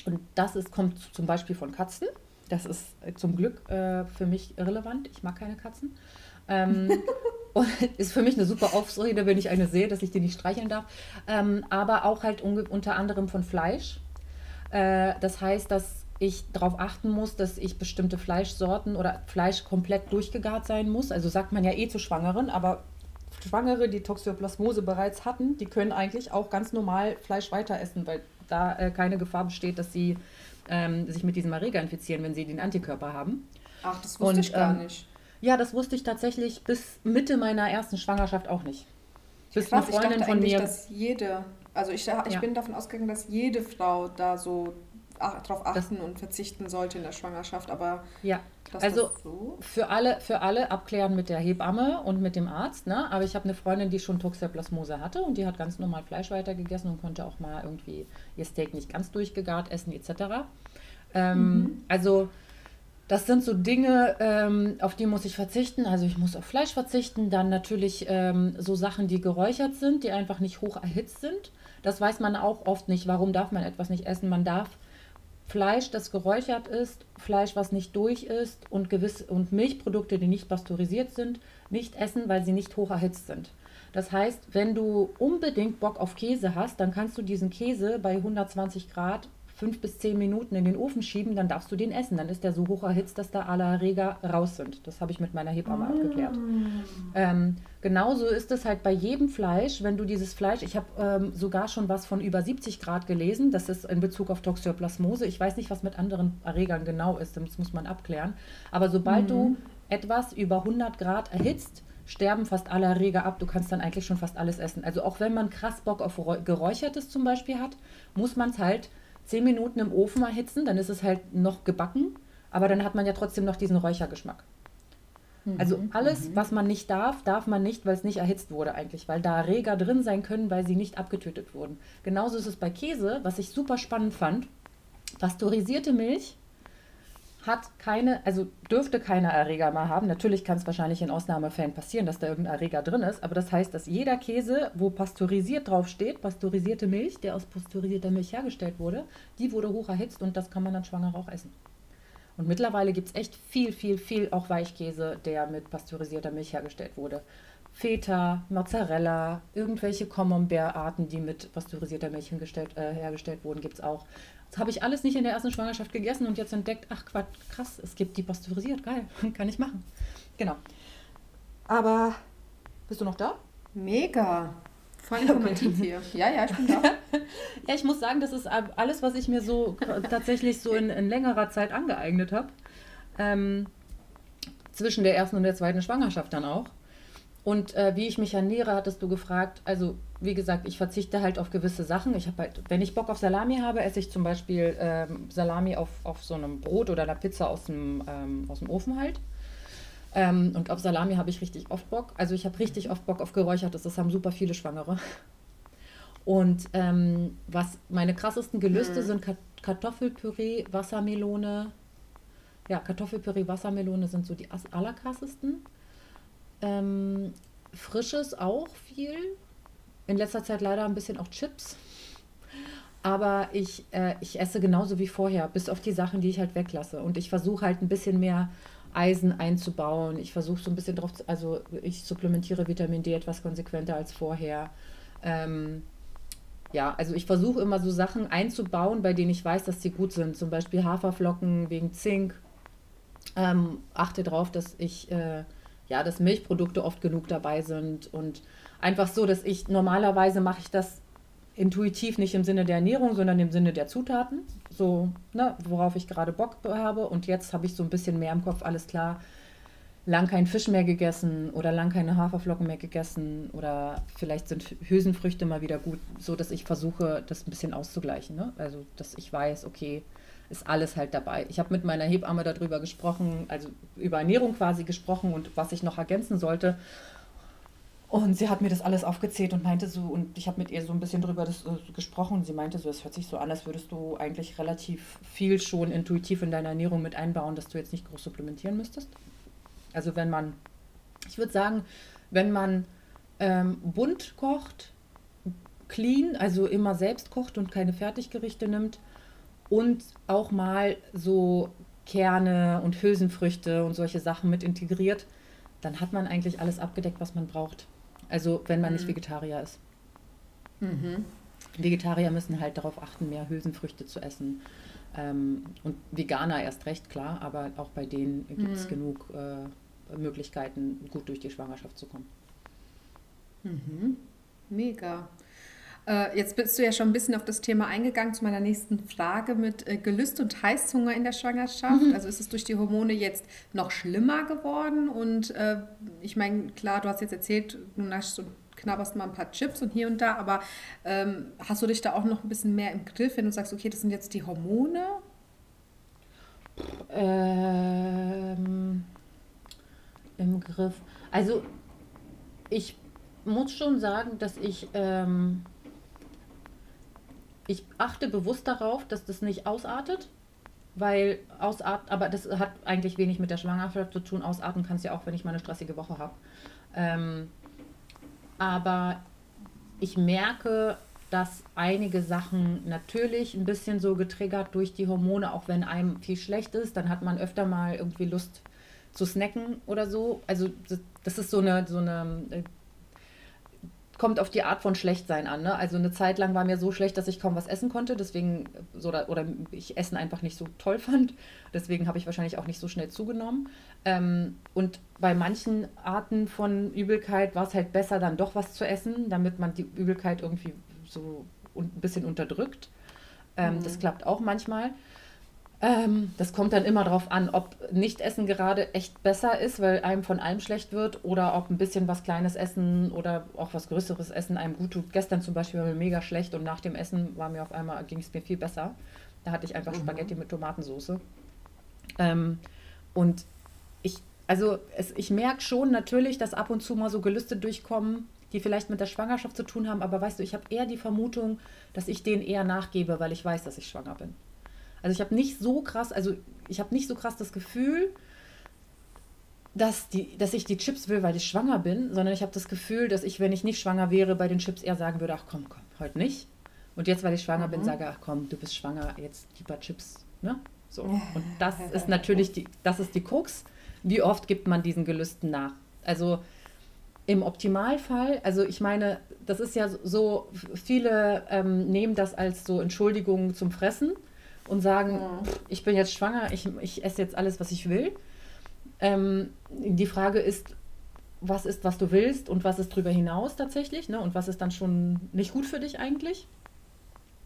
Und das ist, kommt zum Beispiel von Katzen. Das ist äh, zum Glück äh, für mich irrelevant. Ich mag keine Katzen. Ähm, und ist für mich eine super Ausrede, wenn ich eine sehe, dass ich die nicht streicheln darf. Ähm, aber auch halt unter anderem von Fleisch. Äh, das heißt, dass ich darauf achten muss, dass ich bestimmte Fleischsorten oder Fleisch komplett durchgegart sein muss. Also sagt man ja eh zu Schwangeren, aber Schwangere, die Toxoplasmose bereits hatten, die können eigentlich auch ganz normal Fleisch weiter essen, weil da äh, keine Gefahr besteht, dass sie ähm, sich mit diesem Erreger infizieren, wenn sie den Antikörper haben. Ach, das wusste Und, ich gar ähm, nicht. Ja, das wusste ich tatsächlich bis Mitte meiner ersten Schwangerschaft auch nicht. Bis Krass, eine Freundin von mir. dass jede, also ich, ich ja. bin davon ausgegangen, dass jede Frau da so darauf achten das, und verzichten sollte in der Schwangerschaft, aber ja, also so? für alle für alle abklären mit der Hebamme und mit dem Arzt, ne? Aber ich habe eine Freundin, die schon Toxoplasmose hatte und die hat ganz normal Fleisch weitergegessen und konnte auch mal irgendwie ihr Steak nicht ganz durchgegart essen etc. Ähm, mhm. Also das sind so Dinge, ähm, auf die muss ich verzichten. Also ich muss auf Fleisch verzichten. Dann natürlich ähm, so Sachen, die geräuchert sind, die einfach nicht hoch erhitzt sind. Das weiß man auch oft nicht. Warum darf man etwas nicht essen? Man darf Fleisch, das geräuchert ist, Fleisch, was nicht durch ist und, gewiss, und Milchprodukte, die nicht pasteurisiert sind, nicht essen, weil sie nicht hoch erhitzt sind. Das heißt, wenn du unbedingt Bock auf Käse hast, dann kannst du diesen Käse bei 120 Grad fünf bis zehn Minuten in den Ofen schieben, dann darfst du den essen. Dann ist der so hoch erhitzt, dass da alle Erreger raus sind. Das habe ich mit meiner Hebamme mm. abgeklärt. Ähm, genauso ist es halt bei jedem Fleisch, wenn du dieses Fleisch, ich habe ähm, sogar schon was von über 70 Grad gelesen, das ist in Bezug auf Toxoplasmose. Ich weiß nicht, was mit anderen Erregern genau ist, das muss man abklären. Aber sobald mm. du etwas über 100 Grad erhitzt, sterben fast alle Erreger ab. Du kannst dann eigentlich schon fast alles essen. Also auch wenn man krass Bock auf Geräuchertes zum Beispiel hat, muss man es halt 10 Minuten im Ofen erhitzen, dann ist es halt noch gebacken, aber dann hat man ja trotzdem noch diesen Räuchergeschmack. Mhm, also alles, mhm. was man nicht darf, darf man nicht, weil es nicht erhitzt wurde eigentlich, weil da Erreger drin sein können, weil sie nicht abgetötet wurden. Genauso ist es bei Käse, was ich super spannend fand. Pasteurisierte Milch hat keine, also dürfte keine Erreger mehr haben. Natürlich kann es wahrscheinlich in Ausnahmefällen passieren, dass da irgendein Erreger drin ist, aber das heißt, dass jeder Käse, wo pasteurisiert draufsteht, pasteurisierte Milch, der aus pasteurisierter Milch hergestellt wurde, die wurde hoch erhitzt und das kann man dann schwanger auch essen. Und mittlerweile gibt es echt viel, viel, viel auch Weichkäse, der mit pasteurisierter Milch hergestellt wurde. Feta, Mozzarella, irgendwelche Camembert-Arten, die mit pasteurisierter Milch äh, hergestellt wurden, gibt es auch. Das habe ich alles nicht in der ersten Schwangerschaft gegessen und jetzt entdeckt, ach Quatsch, krass, es gibt die pasteurisiert, geil, kann ich machen. Genau. Aber bist du noch da? Mega. Voll informativ hier. Ja, ja, ich bin da. ja, ich muss sagen, das ist alles, was ich mir so tatsächlich so in, in längerer Zeit angeeignet habe. Ähm, zwischen der ersten und der zweiten Schwangerschaft dann auch. Und äh, wie ich mich ernähre, hattest du gefragt. Also, wie gesagt, ich verzichte halt auf gewisse Sachen. Ich habe halt, wenn ich Bock auf Salami habe, esse ich zum Beispiel ähm, Salami auf, auf so einem Brot oder einer Pizza aus dem, ähm, aus dem Ofen halt. Ähm, und auf Salami habe ich richtig oft Bock. Also ich habe richtig oft Bock auf Geräuchertes. Das haben super viele Schwangere. Und ähm, was meine krassesten Gelüste mhm. sind Kartoffelpüree, Wassermelone. Ja, Kartoffelpüree, Wassermelone sind so die allerkrassesten. Ähm, Frisches auch viel. In letzter Zeit leider ein bisschen auch Chips. Aber ich, äh, ich esse genauso wie vorher, bis auf die Sachen, die ich halt weglasse. Und ich versuche halt ein bisschen mehr Eisen einzubauen. Ich versuche so ein bisschen drauf, zu, also ich supplementiere Vitamin D etwas konsequenter als vorher. Ähm, ja, also ich versuche immer so Sachen einzubauen, bei denen ich weiß, dass sie gut sind. Zum Beispiel Haferflocken wegen Zink. Ähm, achte darauf, dass ich äh, ja, dass Milchprodukte oft genug dabei sind und einfach so, dass ich normalerweise mache ich das intuitiv nicht im Sinne der Ernährung, sondern im Sinne der Zutaten, so, ne, worauf ich gerade Bock habe und jetzt habe ich so ein bisschen mehr im Kopf, alles klar, lang kein Fisch mehr gegessen oder lang keine Haferflocken mehr gegessen oder vielleicht sind Hülsenfrüchte mal wieder gut, so dass ich versuche, das ein bisschen auszugleichen, ne? Also, dass ich weiß, okay, ist alles halt dabei. Ich habe mit meiner Hebamme darüber gesprochen, also über Ernährung quasi gesprochen und was ich noch ergänzen sollte. Und sie hat mir das alles aufgezählt und meinte so, und ich habe mit ihr so ein bisschen darüber das, äh, gesprochen. Sie meinte so, es hört sich so an, als würdest du eigentlich relativ viel schon intuitiv in deiner Ernährung mit einbauen, dass du jetzt nicht groß supplementieren müsstest. Also wenn man, ich würde sagen, wenn man ähm, bunt kocht, clean, also immer selbst kocht und keine Fertiggerichte nimmt, und auch mal so Kerne und Hülsenfrüchte und solche Sachen mit integriert, dann hat man eigentlich alles abgedeckt, was man braucht. Also wenn man mhm. nicht Vegetarier ist. Mhm. Vegetarier müssen halt darauf achten, mehr Hülsenfrüchte zu essen. Ähm, und Veganer erst recht, klar, aber auch bei denen gibt es mhm. genug äh, Möglichkeiten, gut durch die Schwangerschaft zu kommen. Mhm. Mega. Äh, jetzt bist du ja schon ein bisschen auf das Thema eingegangen zu meiner nächsten Frage mit äh, Gelüst und Heißhunger in der Schwangerschaft. Mhm. Also ist es durch die Hormone jetzt noch schlimmer geworden? Und äh, ich meine, klar, du hast jetzt erzählt, du naschst und knabberst mal ein paar Chips und hier und da, aber ähm, hast du dich da auch noch ein bisschen mehr im Griff, wenn du sagst, okay, das sind jetzt die Hormone? Ähm, Im Griff. Also ich muss schon sagen, dass ich ähm, ich achte bewusst darauf, dass das nicht ausartet, weil ausart, aber das hat eigentlich wenig mit der Schwangerschaft zu tun. Ausarten kannst du ja auch, wenn ich mal eine stressige Woche habe. Ähm, aber ich merke, dass einige Sachen natürlich ein bisschen so getriggert durch die Hormone, auch wenn einem viel schlecht ist, dann hat man öfter mal irgendwie Lust zu snacken oder so. Also das, ist so eine, so eine äh, kommt auf die Art von Schlechtsein an. Ne? Also eine Zeit lang war mir so schlecht, dass ich kaum was essen konnte, deswegen so, oder ich Essen einfach nicht so toll fand. Deswegen habe ich wahrscheinlich auch nicht so schnell zugenommen. Ähm, und bei manchen Arten von Übelkeit war es halt besser, dann doch was zu essen, damit man die Übelkeit irgendwie so ein bisschen unterdrückt. Ähm, mhm. Das klappt auch manchmal. Ähm, das kommt dann immer darauf an, ob Nichtessen gerade echt besser ist, weil einem von allem schlecht wird, oder ob ein bisschen was Kleines essen oder auch was Größeres essen einem gut tut. Gestern zum Beispiel war mir mega schlecht und nach dem Essen war mir auf einmal, ging es mir viel besser. Da hatte ich einfach mhm. Spaghetti mit Tomatensauce. Ähm, und ich, also es, ich merke schon natürlich, dass ab und zu mal so Gelüste durchkommen, die vielleicht mit der Schwangerschaft zu tun haben, aber weißt du, ich habe eher die Vermutung, dass ich denen eher nachgebe, weil ich weiß, dass ich schwanger bin. Also ich habe nicht so krass, also ich habe nicht so krass das Gefühl, dass, die, dass ich die Chips will, weil ich schwanger bin, sondern ich habe das Gefühl, dass ich, wenn ich nicht schwanger wäre, bei den Chips eher sagen würde, ach komm, komm, heute nicht. Und jetzt, weil ich schwanger mhm. bin, sage, ach komm, du bist schwanger, jetzt lieber Chips. Ne? So. Und das ist natürlich die, das ist die Krux. Wie oft gibt man diesen Gelüsten nach? Also im Optimalfall, also ich meine, das ist ja so, viele ähm, nehmen das als so Entschuldigung zum Fressen und sagen, ja. ich bin jetzt schwanger, ich, ich esse jetzt alles, was ich will. Ähm, die Frage ist, was ist, was du willst und was ist darüber hinaus tatsächlich, ne? Und was ist dann schon nicht gut für dich eigentlich?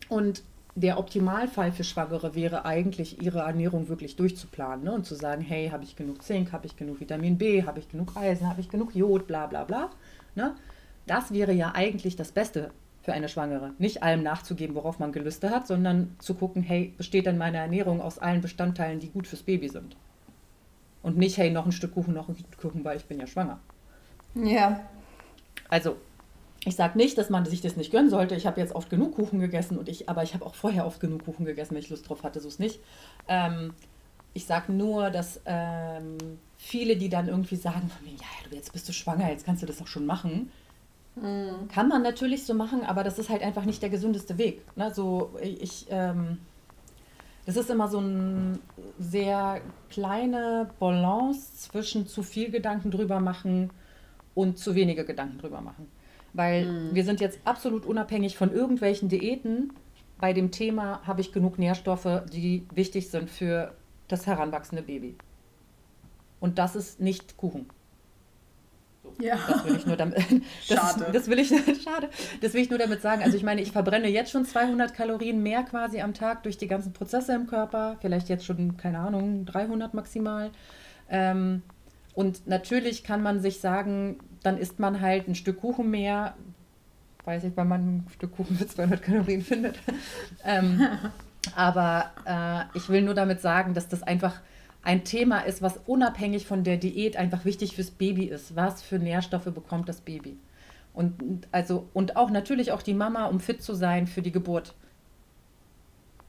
Und der Optimalfall für Schwangere wäre eigentlich, ihre Ernährung wirklich durchzuplanen ne? und zu sagen, hey, habe ich genug Zink, habe ich genug Vitamin B, habe ich genug Eisen, habe ich genug Jod, bla bla bla. Ne? Das wäre ja eigentlich das Beste für eine Schwangere. Nicht allem nachzugeben, worauf man Gelüste hat, sondern zu gucken, hey, besteht denn meine Ernährung aus allen Bestandteilen, die gut fürs Baby sind? Und nicht, hey, noch ein Stück Kuchen, noch ein Stück Kuchen, weil ich bin ja schwanger. Ja. Also, ich sage nicht, dass man sich das nicht gönnen sollte. Ich habe jetzt oft genug Kuchen gegessen und ich, aber ich habe auch vorher oft genug Kuchen gegessen, wenn ich Lust drauf hatte, so ist nicht. Ähm, ich sage nur, dass ähm, viele, die dann irgendwie sagen, ja, jetzt bist du schwanger, jetzt kannst du das auch schon machen, Mhm. Kann man natürlich so machen, aber das ist halt einfach nicht der gesündeste Weg. Ne? So, ich, ähm, das ist immer so eine sehr kleine Balance zwischen zu viel Gedanken drüber machen und zu wenige Gedanken drüber machen. Weil mhm. wir sind jetzt absolut unabhängig von irgendwelchen Diäten. Bei dem Thema habe ich genug Nährstoffe, die wichtig sind für das heranwachsende Baby. Und das ist nicht Kuchen. Ja. Das will ich nur damit. Das, schade. Das will ich, schade. Das will ich nur damit sagen. Also ich meine, ich verbrenne jetzt schon 200 Kalorien mehr quasi am Tag durch die ganzen Prozesse im Körper. Vielleicht jetzt schon, keine Ahnung, 300 maximal. Ähm, und natürlich kann man sich sagen, dann isst man halt ein Stück Kuchen mehr. Weiß ich, wann man ein Stück Kuchen für 200 Kalorien findet. ähm, aber äh, ich will nur damit sagen, dass das einfach ein Thema ist, was unabhängig von der Diät einfach wichtig fürs Baby ist. Was für Nährstoffe bekommt das Baby? Und, also, und auch natürlich auch die Mama, um fit zu sein für die Geburt.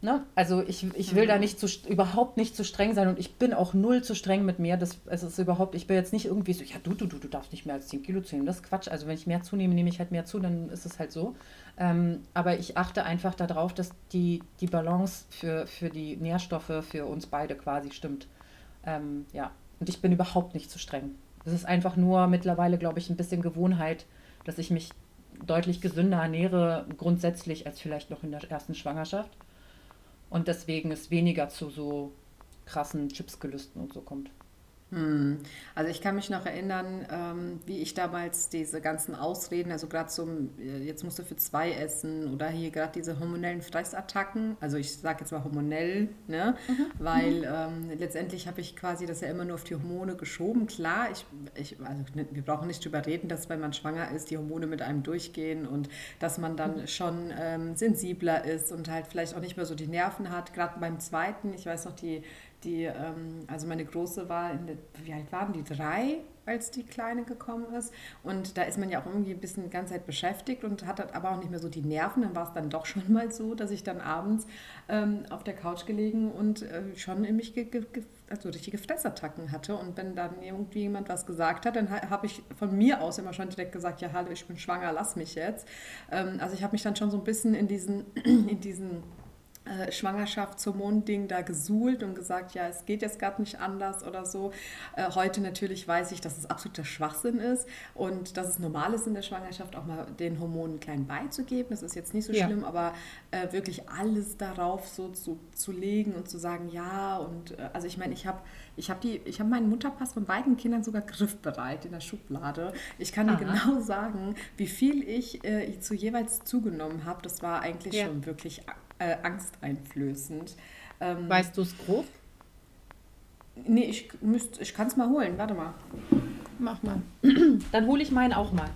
Ne? Also ich, ich will mhm. da nicht zu, überhaupt nicht zu streng sein und ich bin auch null zu streng mit mir. Das, es ist überhaupt, ich bin jetzt nicht irgendwie so, ja du, du, du, du darfst nicht mehr als 10 Kilo zunehmen. Das ist Quatsch. Also wenn ich mehr zunehme, nehme ich halt mehr zu, dann ist es halt so. Ähm, aber ich achte einfach darauf, dass die, die Balance für, für die Nährstoffe für uns beide quasi stimmt. Ähm, ja, und ich bin überhaupt nicht zu streng. Es ist einfach nur mittlerweile, glaube ich, ein bisschen Gewohnheit, dass ich mich deutlich gesünder ernähre, grundsätzlich als vielleicht noch in der ersten Schwangerschaft. und deswegen es weniger zu so krassen Chipsgelüsten und so kommt. Hm. Also ich kann mich noch erinnern, ähm, wie ich damals diese ganzen Ausreden, also gerade zum, äh, jetzt musst du für zwei essen oder hier gerade diese hormonellen Fressattacken, also ich sage jetzt mal hormonell, ne? Mhm. weil mhm. Ähm, letztendlich habe ich quasi das ja immer nur auf die Hormone geschoben. Klar, ich, ich, also wir brauchen nicht drüber reden, dass wenn man schwanger ist, die Hormone mit einem durchgehen und dass man dann mhm. schon ähm, sensibler ist und halt vielleicht auch nicht mehr so die Nerven hat. Gerade beim zweiten, ich weiß noch, die die, ähm, also meine Große war, in der, wie alt waren die? Drei, als die Kleine gekommen ist. Und da ist man ja auch irgendwie ein bisschen die ganze Zeit beschäftigt und hat aber auch nicht mehr so die Nerven. Dann war es dann doch schon mal so, dass ich dann abends ähm, auf der Couch gelegen und äh, schon in mich ge ge also richtige Fressattacken hatte. Und wenn dann irgendwie jemand was gesagt hat, dann habe ich von mir aus immer schon direkt gesagt, ja, hallo, ich bin schwanger, lass mich jetzt. Ähm, also ich habe mich dann schon so ein bisschen in diesen, in diesen äh, Schwangerschaftshormon-Ding da gesuhlt und gesagt, ja, es geht jetzt gerade nicht anders oder so. Äh, heute natürlich weiß ich, dass es absoluter Schwachsinn ist und dass es normal ist in der Schwangerschaft auch mal den Hormonen klein beizugeben. Das ist jetzt nicht so ja. schlimm, aber äh, wirklich alles darauf so zu, zu legen und zu sagen, ja und äh, also ich meine, ich habe ich habe hab meinen Mutterpass von beiden Kindern sogar griffbereit in der Schublade. Ich kann Aha. dir genau sagen, wie viel ich äh, zu jeweils zugenommen habe. Das war eigentlich ja. schon wirklich äh, angsteinflößend. Ähm, weißt du es grob? Nee, ich, ich kann es mal holen. Warte mal. Mach mal. Dann hole ich meinen auch mal.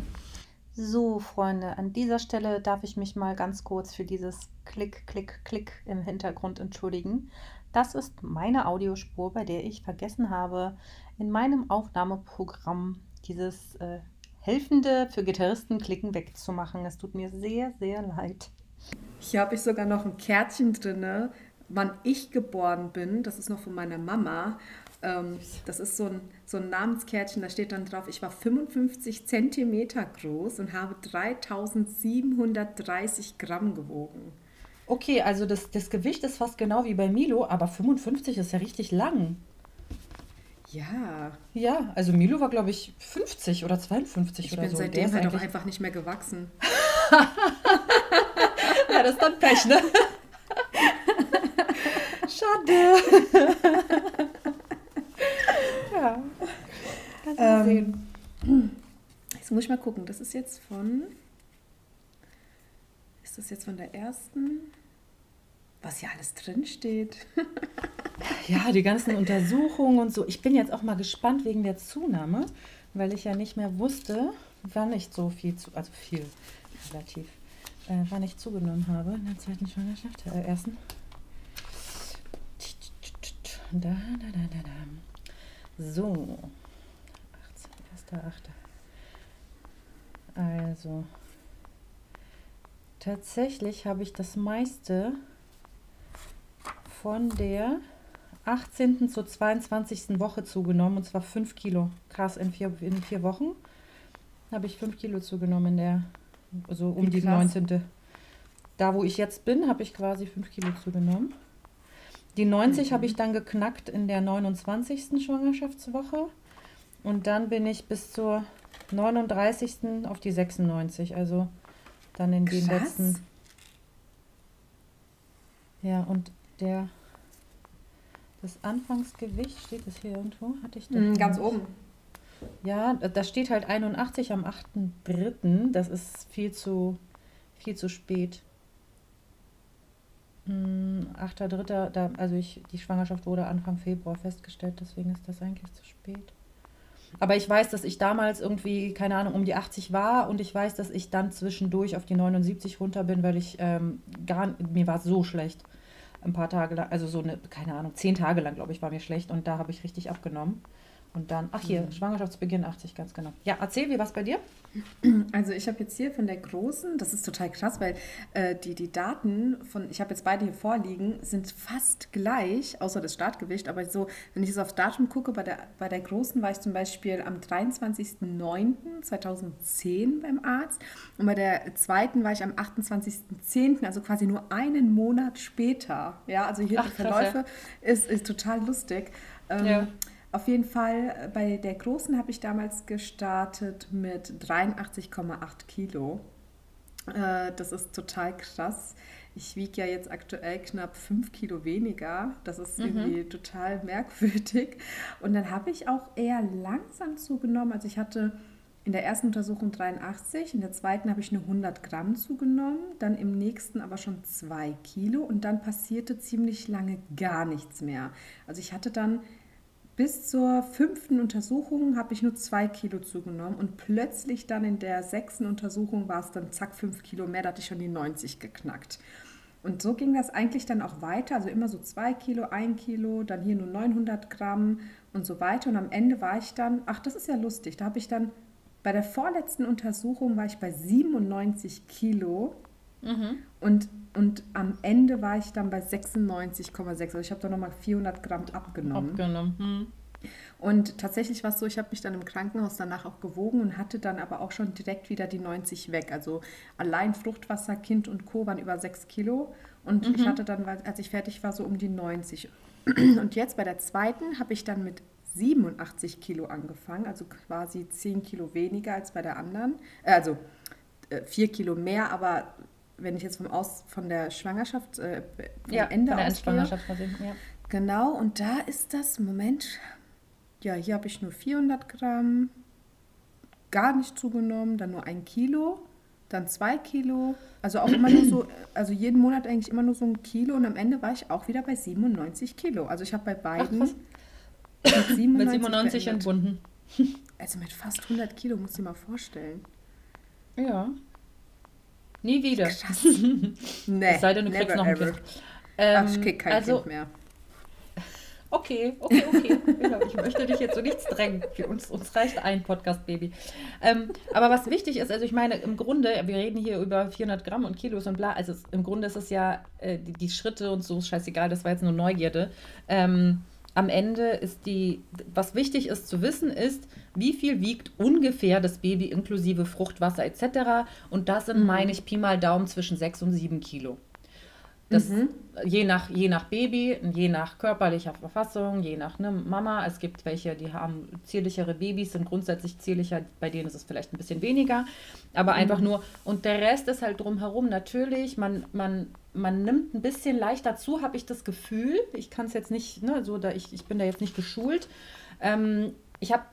So, Freunde, an dieser Stelle darf ich mich mal ganz kurz für dieses Klick, Klick, Klick im Hintergrund entschuldigen. Das ist meine Audiospur, bei der ich vergessen habe, in meinem Aufnahmeprogramm dieses äh, helfende für Gitarristen Klicken wegzumachen. Es tut mir sehr, sehr leid. Hier habe ich sogar noch ein Kärtchen drin, wann ich geboren bin. Das ist noch von meiner Mama. Ähm, das ist so ein, so ein Namenskärtchen, da steht dann drauf, ich war 55 Zentimeter groß und habe 3730 Gramm gewogen. Okay, also das, das Gewicht ist fast genau wie bei Milo, aber 55 ist ja richtig lang. Ja. Ja, also Milo war, glaube ich, 50 oder 52 ich oder so. Ich bin seitdem halt auch einfach nicht mehr gewachsen. ja, das ist dann Pech, ne? Schade. ja. Kannst du ähm, sehen. Jetzt muss ich mal gucken. Das ist jetzt von. Ist das jetzt von der ersten? Was hier alles drin steht. ja, die ganzen Untersuchungen und so. Ich bin jetzt auch mal gespannt wegen der Zunahme, weil ich ja nicht mehr wusste, wann ich so viel zu, also viel relativ äh, wann ich zugenommen habe in der zweiten Schwangerschaft, äh, ersten. Da, da, da, da, da. So. 18, 1.8. Also. Tatsächlich habe ich das meiste von der 18. zur 22. Woche zugenommen und zwar 5 Kilo. Krass, in vier, in vier Wochen habe ich 5 Kilo zugenommen in der so um die 19. Da, wo ich jetzt bin, habe ich quasi 5 Kilo zugenommen. Die 90 mhm. habe ich dann geknackt in der 29. Schwangerschaftswoche. Und dann bin ich bis zur 39. auf die 96. Also dann in Krass. den letzten. Ja, und der. Das Anfangsgewicht, steht das hier irgendwo? Hatte ich das? Mhm, ganz oben. Ja, da steht halt 81 am 8.3. Das ist viel zu, viel zu spät. 8.3. Hm, da, also ich, die Schwangerschaft wurde Anfang Februar festgestellt, deswegen ist das eigentlich zu spät. Aber ich weiß, dass ich damals irgendwie, keine Ahnung, um die 80 war und ich weiß, dass ich dann zwischendurch auf die 79 runter bin, weil ich ähm, gar, mir war es so schlecht. Ein paar Tage lang, also so eine, keine Ahnung, zehn Tage lang, glaube ich, war mir schlecht und da habe ich richtig abgenommen. Und dann, ach hier, mhm. Schwangerschaftsbeginn 80, ganz genau. Ja, erzähl, wie was bei dir? Also ich habe jetzt hier von der großen, das ist total krass, weil äh, die, die Daten von, ich habe jetzt beide hier vorliegen, sind fast gleich, außer das Startgewicht. Aber so, wenn ich jetzt aufs Datum gucke, bei der, bei der großen war ich zum Beispiel am 23.09.2010 beim Arzt und bei der zweiten war ich am 28.10., also quasi nur einen Monat später. Ja, also hier ach, die Verläufe krass, ja. ist, ist total lustig. Ähm, ja. Auf jeden Fall, äh, bei der Großen habe ich damals gestartet mit 83,8 Kilo. Äh, das ist total krass. Ich wiege ja jetzt aktuell knapp fünf Kilo weniger. Das ist mhm. irgendwie total merkwürdig. Und dann habe ich auch eher langsam zugenommen. Also ich hatte in der ersten Untersuchung 83, in der zweiten habe ich nur 100 Gramm zugenommen, dann im nächsten aber schon 2 Kilo und dann passierte ziemlich lange gar nichts mehr. Also ich hatte dann bis zur fünften Untersuchung habe ich nur 2 Kilo zugenommen und plötzlich dann in der sechsten Untersuchung war es dann zack 5 Kilo mehr, da hatte ich schon die 90 geknackt. Und so ging das eigentlich dann auch weiter, also immer so 2 Kilo, 1 Kilo, dann hier nur 900 Gramm und so weiter. Und am Ende war ich dann, ach, das ist ja lustig, da habe ich dann bei der vorletzten Untersuchung war ich bei 97 Kilo mhm. und, und am Ende war ich dann bei 96,6. Also ich habe da nochmal 400 Gramm abgenommen. abgenommen. Mhm. Und tatsächlich war es so, ich habe mich dann im Krankenhaus danach auch gewogen und hatte dann aber auch schon direkt wieder die 90 weg. Also allein Fruchtwasser, Kind und Co. waren über 6 Kilo. Und mhm. ich hatte dann, als ich fertig war, so um die 90. Und jetzt bei der zweiten habe ich dann mit 87 Kilo angefangen, also quasi 10 Kilo weniger als bei der anderen. Äh, also äh, 4 Kilo mehr, aber wenn ich jetzt vom Aus, von der Schwangerschaft, äh, ja, Ende von der Endschwangerschaft quasi, ja. Genau, und da ist das, Moment, ja, hier habe ich nur 400 Gramm, gar nicht zugenommen, dann nur ein Kilo, dann zwei Kilo, also auch immer nur so, also jeden Monat eigentlich immer nur so ein Kilo und am Ende war ich auch wieder bei 97 Kilo. Also ich habe bei beiden Ach, mit 97, mit 97 entbunden. Also mit fast 100 Kilo, muss ich mal vorstellen. Ja. Nie wieder. Krass. nee, es sei denn, du kriegst noch ein Kind. Ähm, Ach, ich krieg kein also, Kind mehr. Okay, okay, okay. ich möchte dich jetzt so nichts drängen. Für uns, uns reicht ein Podcast-Baby. Ähm, aber was wichtig ist, also ich meine, im Grunde, wir reden hier über 400 Gramm und Kilos und bla, also es, im Grunde ist es ja äh, die, die, Schritte und so, scheißegal, das war jetzt nur Neugierde. Ähm, am Ende ist die, was wichtig ist zu wissen, ist, wie viel wiegt ungefähr das Baby inklusive Fruchtwasser etc. Und das sind, mhm. meine ich, Pi mal Daumen zwischen 6 und 7 Kilo. Das mhm. je, nach, je nach Baby, je nach körperlicher Verfassung, je nach ne, Mama. Es gibt welche, die haben zierlichere Babys, sind grundsätzlich zierlicher, bei denen ist es vielleicht ein bisschen weniger. Aber mhm. einfach nur, und der Rest ist halt drumherum natürlich, man, man, man nimmt ein bisschen leichter zu, habe ich das Gefühl. Ich kann es jetzt nicht, ne, so da ich, ich bin da jetzt nicht geschult. Ähm, ich habe,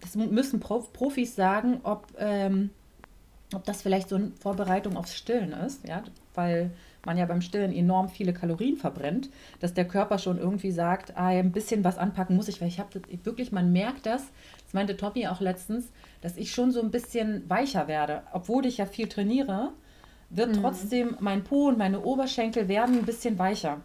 das müssen Profis sagen, ob, ähm, ob das vielleicht so eine Vorbereitung aufs Stillen ist, ja, weil man ja beim Stillen enorm viele Kalorien verbrennt, dass der Körper schon irgendwie sagt, ah, ein bisschen was anpacken muss ich, weil ich habe wirklich, man merkt das, das meinte Tommy auch letztens, dass ich schon so ein bisschen weicher werde, obwohl ich ja viel trainiere, wird mhm. trotzdem mein Po und meine Oberschenkel werden ein bisschen weicher.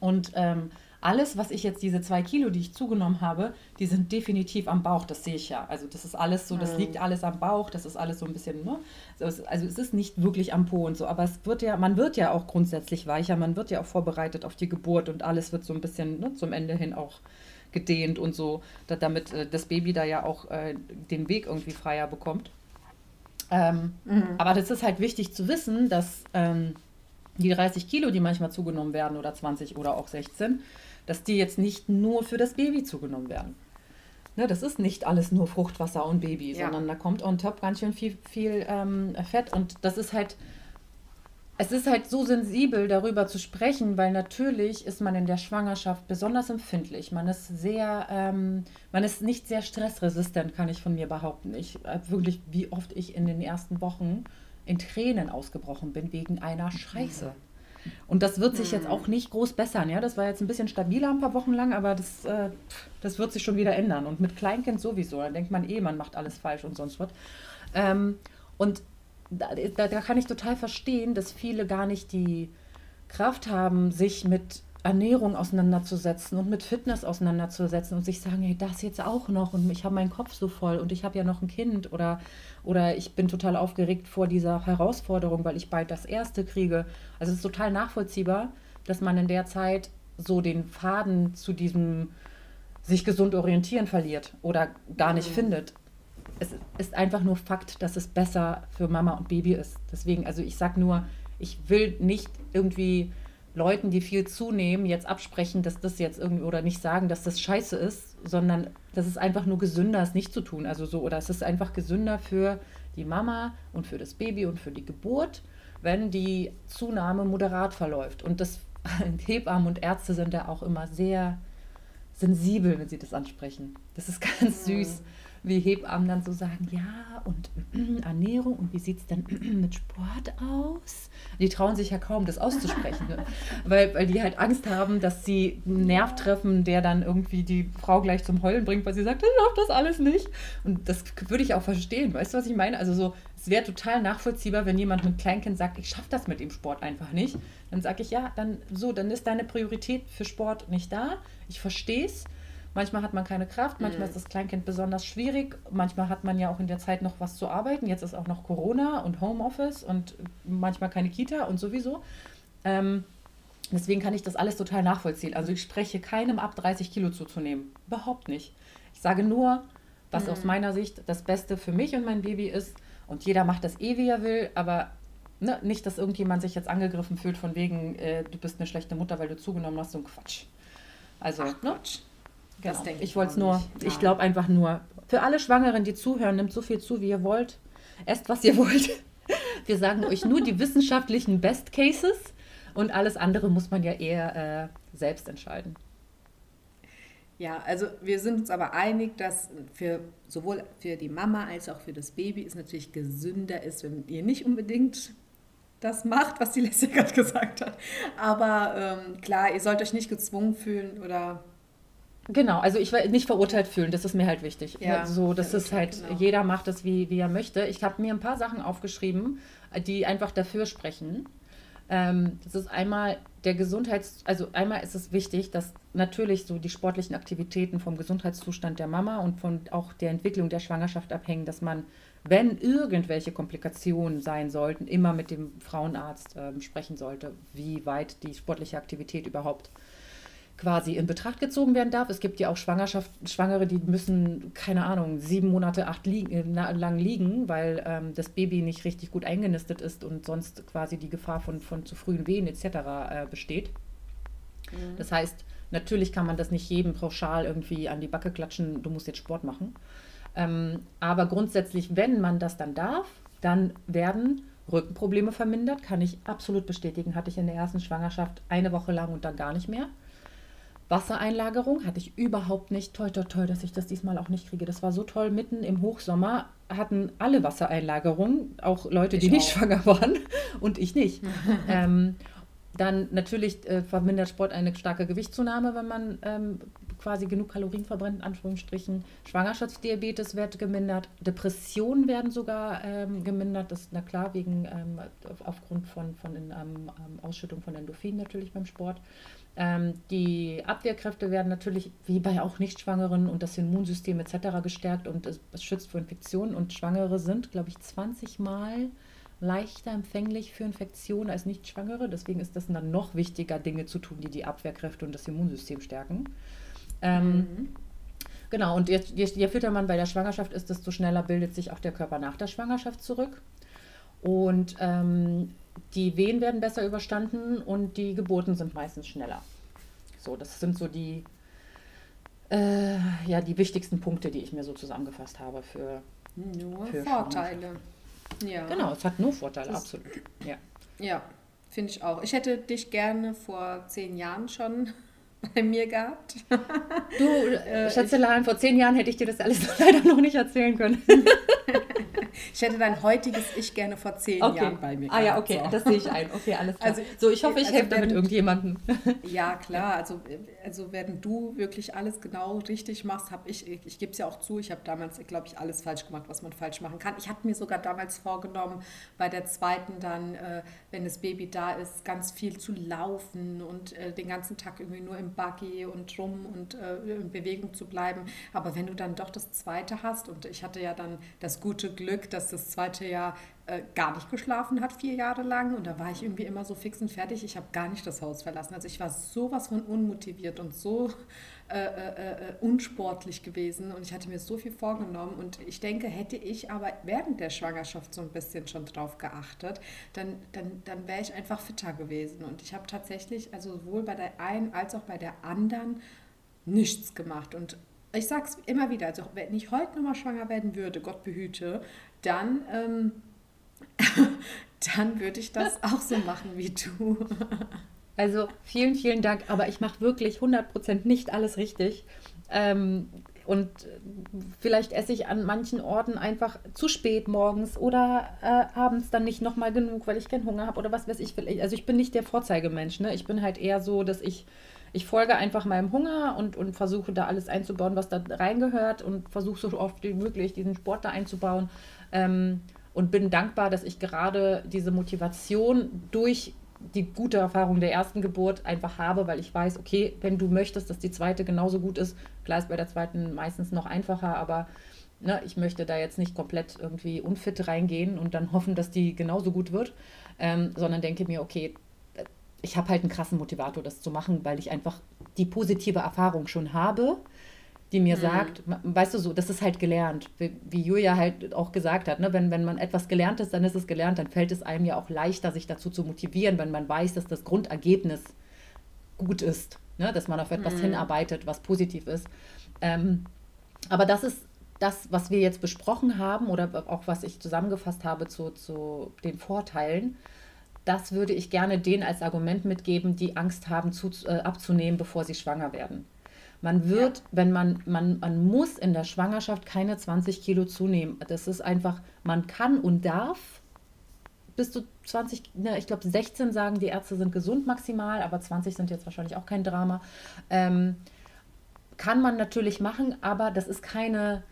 Und ähm, alles, was ich jetzt, diese zwei Kilo, die ich zugenommen habe, die sind definitiv am Bauch, das sehe ich ja. Also das ist alles so, das liegt mhm. alles am Bauch, das ist alles so ein bisschen, ne? Also es ist nicht wirklich am Po und so, aber es wird ja, man wird ja auch grundsätzlich weicher, man wird ja auch vorbereitet auf die Geburt und alles wird so ein bisschen ne, zum Ende hin auch gedehnt und so, damit äh, das Baby da ja auch äh, den Weg irgendwie freier bekommt. Ähm, mhm. Aber das ist halt wichtig zu wissen, dass ähm, die 30 Kilo, die manchmal zugenommen werden oder 20 oder auch 16, dass die jetzt nicht nur für das Baby zugenommen werden. Ne, das ist nicht alles nur Fruchtwasser und Baby, ja. sondern da kommt on top ganz schön viel, viel ähm, Fett. Und das ist halt, es ist halt so sensibel, darüber zu sprechen, weil natürlich ist man in der Schwangerschaft besonders empfindlich. Man ist sehr, ähm, man ist nicht sehr stressresistent, kann ich von mir behaupten. Ich äh, wirklich, wie oft ich in den ersten Wochen in Tränen ausgebrochen bin wegen einer Scheiße. Und das wird sich jetzt hm. auch nicht groß bessern. Ja, das war jetzt ein bisschen stabiler ein paar Wochen lang, aber das, äh, das wird sich schon wieder ändern. Und mit Kleinkind sowieso. Da denkt man eh, man macht alles falsch und sonst was. Ähm, und da, da, da kann ich total verstehen, dass viele gar nicht die Kraft haben, sich mit Ernährung auseinanderzusetzen und mit Fitness auseinanderzusetzen und sich sagen, hey, das jetzt auch noch und ich habe meinen Kopf so voll und ich habe ja noch ein Kind oder, oder ich bin total aufgeregt vor dieser Herausforderung, weil ich bald das erste kriege. Also es ist total nachvollziehbar, dass man in der Zeit so den Faden zu diesem sich gesund orientieren verliert oder gar nicht mhm. findet. Es ist einfach nur Fakt, dass es besser für Mama und Baby ist. Deswegen, also ich sage nur, ich will nicht irgendwie Leuten, die viel zunehmen, jetzt absprechen, dass das jetzt irgendwie oder nicht sagen, dass das scheiße ist, sondern dass es einfach nur gesünder ist, nicht zu tun. Also so, oder es ist einfach gesünder für die Mama und für das Baby und für die Geburt, wenn die Zunahme moderat verläuft. Und das Hebammen und Ärzte sind da auch immer sehr sensibel, wenn sie das ansprechen. Das ist ganz mhm. Wie Hebammen dann so sagen, ja, und Ernährung und wie sieht es denn mit Sport aus? Die trauen sich ja kaum, das auszusprechen, ne? weil, weil die halt Angst haben, dass sie einen Nerv treffen, der dann irgendwie die Frau gleich zum Heulen bringt, weil sie sagt, ich schaffe das alles nicht. Und das würde ich auch verstehen, weißt du, was ich meine? Also so, es wäre total nachvollziehbar, wenn jemand mit Kleinkind sagt, ich schaffe das mit dem Sport einfach nicht. Dann sage ich, ja, dann so, dann ist deine Priorität für Sport nicht da. Ich verstehe es Manchmal hat man keine Kraft, manchmal mhm. ist das Kleinkind besonders schwierig, manchmal hat man ja auch in der Zeit noch was zu arbeiten. Jetzt ist auch noch Corona und Homeoffice und manchmal keine Kita und sowieso. Ähm, deswegen kann ich das alles total nachvollziehen. Also ich spreche keinem ab, 30 Kilo zuzunehmen. Überhaupt nicht. Ich sage nur, was mhm. aus meiner Sicht das Beste für mich und mein Baby ist. Und jeder macht das eh, wie er will, aber ne, nicht, dass irgendjemand sich jetzt angegriffen fühlt von wegen, äh, du bist eine schlechte Mutter, weil du zugenommen hast, so ein Quatsch. Also, Ach, ne? Quatsch. Genau. ich, ich wollte es nur, nicht. ich glaube einfach nur, für alle Schwangeren, die zuhören, nimmt so viel zu, wie ihr wollt. Esst, was ihr wollt. Wir sagen euch nur die wissenschaftlichen Best Cases und alles andere muss man ja eher äh, selbst entscheiden. Ja, also wir sind uns aber einig, dass für sowohl für die Mama als auch für das Baby es natürlich gesünder ist, wenn ihr nicht unbedingt das macht, was die Leslie gerade gesagt hat. Aber ähm, klar, ihr sollt euch nicht gezwungen fühlen oder Genau, also ich will nicht verurteilt fühlen, das ist mir halt wichtig. Ja, so, das ist halt, genau. jeder macht es, wie, wie er möchte. Ich habe mir ein paar Sachen aufgeschrieben, die einfach dafür sprechen. Ähm, das ist einmal der Gesundheits-, also einmal ist es wichtig, dass natürlich so die sportlichen Aktivitäten vom Gesundheitszustand der Mama und von auch der Entwicklung der Schwangerschaft abhängen, dass man, wenn irgendwelche Komplikationen sein sollten, immer mit dem Frauenarzt äh, sprechen sollte, wie weit die sportliche Aktivität überhaupt äh, quasi in Betracht gezogen werden darf. Es gibt ja auch Schwangerschaft, Schwangere, die müssen, keine Ahnung, sieben Monate, acht li äh, lang liegen, weil ähm, das Baby nicht richtig gut eingenistet ist und sonst quasi die Gefahr von, von zu frühen Wehen etc. Äh, besteht. Mhm. Das heißt, natürlich kann man das nicht jedem pauschal irgendwie an die Backe klatschen, du musst jetzt Sport machen. Ähm, aber grundsätzlich, wenn man das dann darf, dann werden Rückenprobleme vermindert, kann ich absolut bestätigen. Hatte ich in der ersten Schwangerschaft eine Woche lang und dann gar nicht mehr. Wassereinlagerung hatte ich überhaupt nicht. Toll, toll, toll, dass ich das diesmal auch nicht kriege. Das war so toll. Mitten im Hochsommer hatten alle Wassereinlagerungen, auch Leute, ich die nicht auch. schwanger waren und ich nicht. ähm, dann natürlich äh, vermindert Sport eine starke Gewichtszunahme, wenn man ähm, quasi genug Kalorien verbrennt, in Anführungsstrichen. Schwangerschaftsdiabetes wird gemindert, Depressionen werden sogar ähm, gemindert. Das ist na klar, wegen ähm, aufgrund von, von in, ähm, Ausschüttung von Endorphin natürlich beim Sport. Ähm, die Abwehrkräfte werden natürlich, wie bei auch Nichtschwangeren und das Immunsystem etc. gestärkt und es, es schützt vor Infektionen. Und Schwangere sind, glaube ich, 20 Mal leichter empfänglich für Infektionen als Nichtschwangere. Deswegen ist das dann noch wichtiger, Dinge zu tun, die die Abwehrkräfte und das Immunsystem stärken. Ähm, mhm. Genau, und je, je, je fitter man bei der Schwangerschaft ist, desto schneller bildet sich auch der Körper nach der Schwangerschaft zurück. Und ähm, die Wehen werden besser überstanden und die Geburten sind meistens schneller. So, das sind so die, äh, ja, die wichtigsten Punkte, die ich mir so zusammengefasst habe für, nur für Vorteile. Ja. Genau, es hat nur Vorteile, das absolut. Ja, ja finde ich auch. Ich hätte dich gerne vor zehn Jahren schon bei mir gehabt. Du, äh, Schätzelein, vor zehn Jahren hätte ich dir das alles leider noch nicht erzählen können. Ich hätte dein heutiges Ich gerne vor zehn okay. Jahren bei mir gehabt. Ah ja, okay, so. das sehe ich ein. Okay, alles klar. Also, so, ich hoffe, ich also helfe damit irgendjemandem. Ja, klar. Also, also während du wirklich alles genau richtig machst, habe ich, ich, ich gebe es ja auch zu, ich habe damals, glaube ich, alles falsch gemacht, was man falsch machen kann. Ich hatte mir sogar damals vorgenommen, bei der zweiten dann, äh, wenn das Baby da ist, ganz viel zu laufen und äh, den ganzen Tag irgendwie nur im Buggy und rum und äh, in Bewegung zu bleiben. Aber wenn du dann doch das zweite hast und ich hatte ja dann das gute Glück, dass das zweite Jahr äh, gar nicht geschlafen hat, vier Jahre lang. Und da war ich irgendwie immer so fix und fertig. Ich habe gar nicht das Haus verlassen. Also ich war sowas von unmotiviert und so äh, äh, äh, unsportlich gewesen. Und ich hatte mir so viel vorgenommen. Und ich denke, hätte ich aber während der Schwangerschaft so ein bisschen schon drauf geachtet, dann, dann, dann wäre ich einfach fitter gewesen. Und ich habe tatsächlich, also sowohl bei der einen als auch bei der anderen, nichts gemacht. Und ich sag's immer wieder, also wenn ich heute nochmal schwanger werden würde, Gott behüte, dann, ähm, dann würde ich das auch so machen wie du. Also vielen, vielen Dank, aber ich mache wirklich 100% nicht alles richtig. Ähm, und vielleicht esse ich an manchen Orten einfach zu spät morgens oder äh, abends dann nicht nochmal genug, weil ich keinen Hunger habe oder was weiß ich. Also ich bin nicht der Vorzeigemensch. Ne? Ich bin halt eher so, dass ich, ich folge einfach meinem Hunger und, und versuche da alles einzubauen, was da reingehört und versuche so oft wie möglich diesen Sport da einzubauen. Ähm, und bin dankbar, dass ich gerade diese Motivation durch die gute Erfahrung der ersten Geburt einfach habe, weil ich weiß, okay, wenn du möchtest, dass die zweite genauso gut ist, klar ist bei der zweiten meistens noch einfacher, aber ne, ich möchte da jetzt nicht komplett irgendwie unfit reingehen und dann hoffen, dass die genauso gut wird, ähm, sondern denke mir, okay, ich habe halt einen krassen Motivator, das zu machen, weil ich einfach die positive Erfahrung schon habe die mir mhm. sagt, weißt du so, das ist halt gelernt, wie, wie, Julia halt auch gesagt hat, ne? wenn, wenn man etwas gelernt ist, dann ist es gelernt, dann fällt es einem ja auch leichter, sich dazu zu motivieren, wenn man weiß, dass das Grundergebnis gut ist, ne? dass man auf etwas mhm. hinarbeitet, was positiv ist. Ähm, aber das ist das, was wir jetzt besprochen haben oder auch was ich zusammengefasst habe zu, zu den Vorteilen, das würde ich gerne denen als Argument mitgeben, die Angst haben, zu, äh, abzunehmen, bevor sie schwanger werden. Man wird, ja. wenn man, man, man muss in der Schwangerschaft keine 20 Kilo zunehmen. Das ist einfach, man kann und darf bis zu 20, ne, ich glaube 16 sagen die Ärzte sind gesund maximal, aber 20 sind jetzt wahrscheinlich auch kein Drama. Ähm, kann man natürlich machen, aber das ist keine,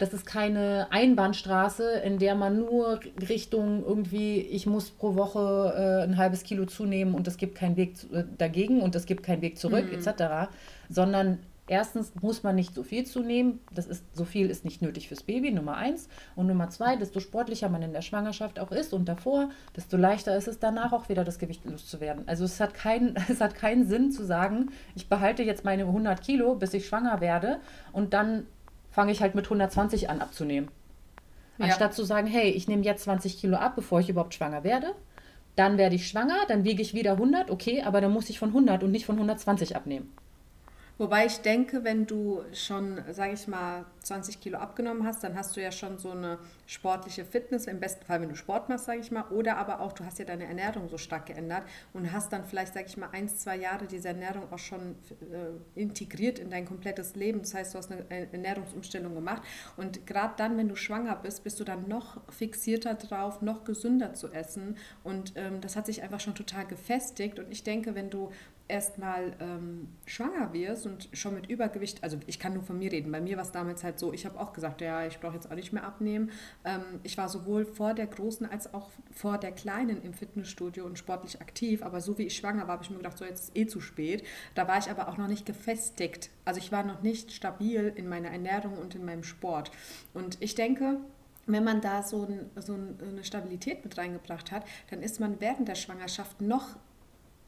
das ist keine Einbahnstraße, in der man nur Richtung irgendwie, ich muss pro Woche äh, ein halbes Kilo zunehmen und es gibt keinen Weg äh, dagegen und es gibt keinen Weg zurück, mhm. etc sondern erstens muss man nicht so viel zunehmen. Das ist, so viel ist nicht nötig fürs Baby, Nummer eins. Und Nummer zwei, desto sportlicher man in der Schwangerschaft auch ist und davor, desto leichter ist es danach auch wieder das Gewicht loszuwerden. Also es hat, kein, es hat keinen Sinn zu sagen, ich behalte jetzt meine 100 Kilo, bis ich schwanger werde und dann fange ich halt mit 120 an abzunehmen. Ja. Anstatt zu sagen, hey, ich nehme jetzt 20 Kilo ab, bevor ich überhaupt schwanger werde. Dann werde ich schwanger, dann wiege ich wieder 100, okay, aber dann muss ich von 100 und nicht von 120 abnehmen. Wobei ich denke, wenn du schon, sage ich mal, 20 Kilo abgenommen hast, dann hast du ja schon so eine sportliche Fitness, im besten Fall, wenn du Sport machst, sage ich mal, oder aber auch, du hast ja deine Ernährung so stark geändert und hast dann vielleicht, sage ich mal, ein, zwei Jahre diese Ernährung auch schon äh, integriert in dein komplettes Leben. Das heißt, du hast eine Ernährungsumstellung gemacht. Und gerade dann, wenn du schwanger bist, bist du dann noch fixierter drauf, noch gesünder zu essen. Und ähm, das hat sich einfach schon total gefestigt. Und ich denke, wenn du erstmal ähm, schwanger wirst und schon mit Übergewicht, also ich kann nur von mir reden, bei mir war es damals halt so, ich habe auch gesagt, ja, ich brauche jetzt auch nicht mehr abnehmen. Ähm, ich war sowohl vor der Großen als auch vor der Kleinen im Fitnessstudio und sportlich aktiv, aber so wie ich schwanger war, habe ich mir gedacht, so jetzt ist eh zu spät. Da war ich aber auch noch nicht gefestigt, also ich war noch nicht stabil in meiner Ernährung und in meinem Sport. Und ich denke, wenn man da so, ein, so, eine Stabilität mit reingebracht hat, dann ist man während der Schwangerschaft noch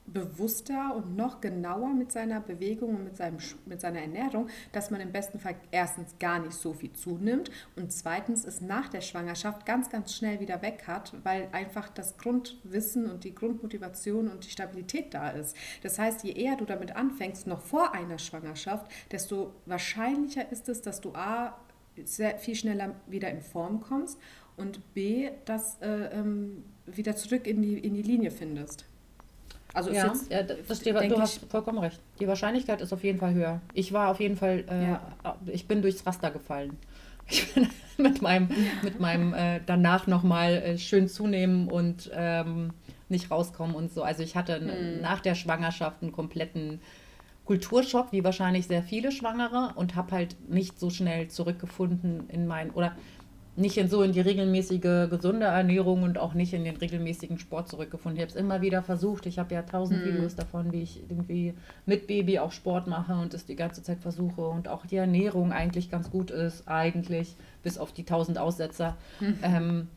bewusster und noch genauer mit seiner Bewegung und mit, seinem, mit seiner Ernährung, dass man im besten Fall erstens gar nicht so viel zunimmt und zweitens es nach der Schwangerschaft ganz, ganz schnell wieder weg hat, weil einfach das Grundwissen und die Grundmotivation und die Stabilität da ist. Das heißt, je eher du damit anfängst, noch vor einer Schwangerschaft, desto wahrscheinlicher ist es, dass du A, sehr viel schneller wieder in Form kommst und B, dass äh, ähm, wieder zurück in die, in die Linie findest. Also ja, jetzt, ja das die, du hast vollkommen recht. Die Wahrscheinlichkeit ist auf jeden Fall höher. Ich war auf jeden Fall, äh, ja. ich bin durchs Raster gefallen. Ich bin mit meinem, mit meinem äh, danach nochmal äh, schön zunehmen und ähm, nicht rauskommen und so. Also ich hatte hm. nach der Schwangerschaft einen kompletten Kulturschock, wie wahrscheinlich sehr viele Schwangere und habe halt nicht so schnell zurückgefunden in mein, oder nicht in so in die regelmäßige gesunde Ernährung und auch nicht in den regelmäßigen Sport zurückgefunden. Ich habe es immer wieder versucht. Ich habe ja tausend mhm. Videos davon, wie ich irgendwie mit Baby auch Sport mache und es die ganze Zeit versuche und auch die Ernährung eigentlich ganz gut ist, eigentlich, bis auf die tausend Aussetzer. Mhm. Ähm,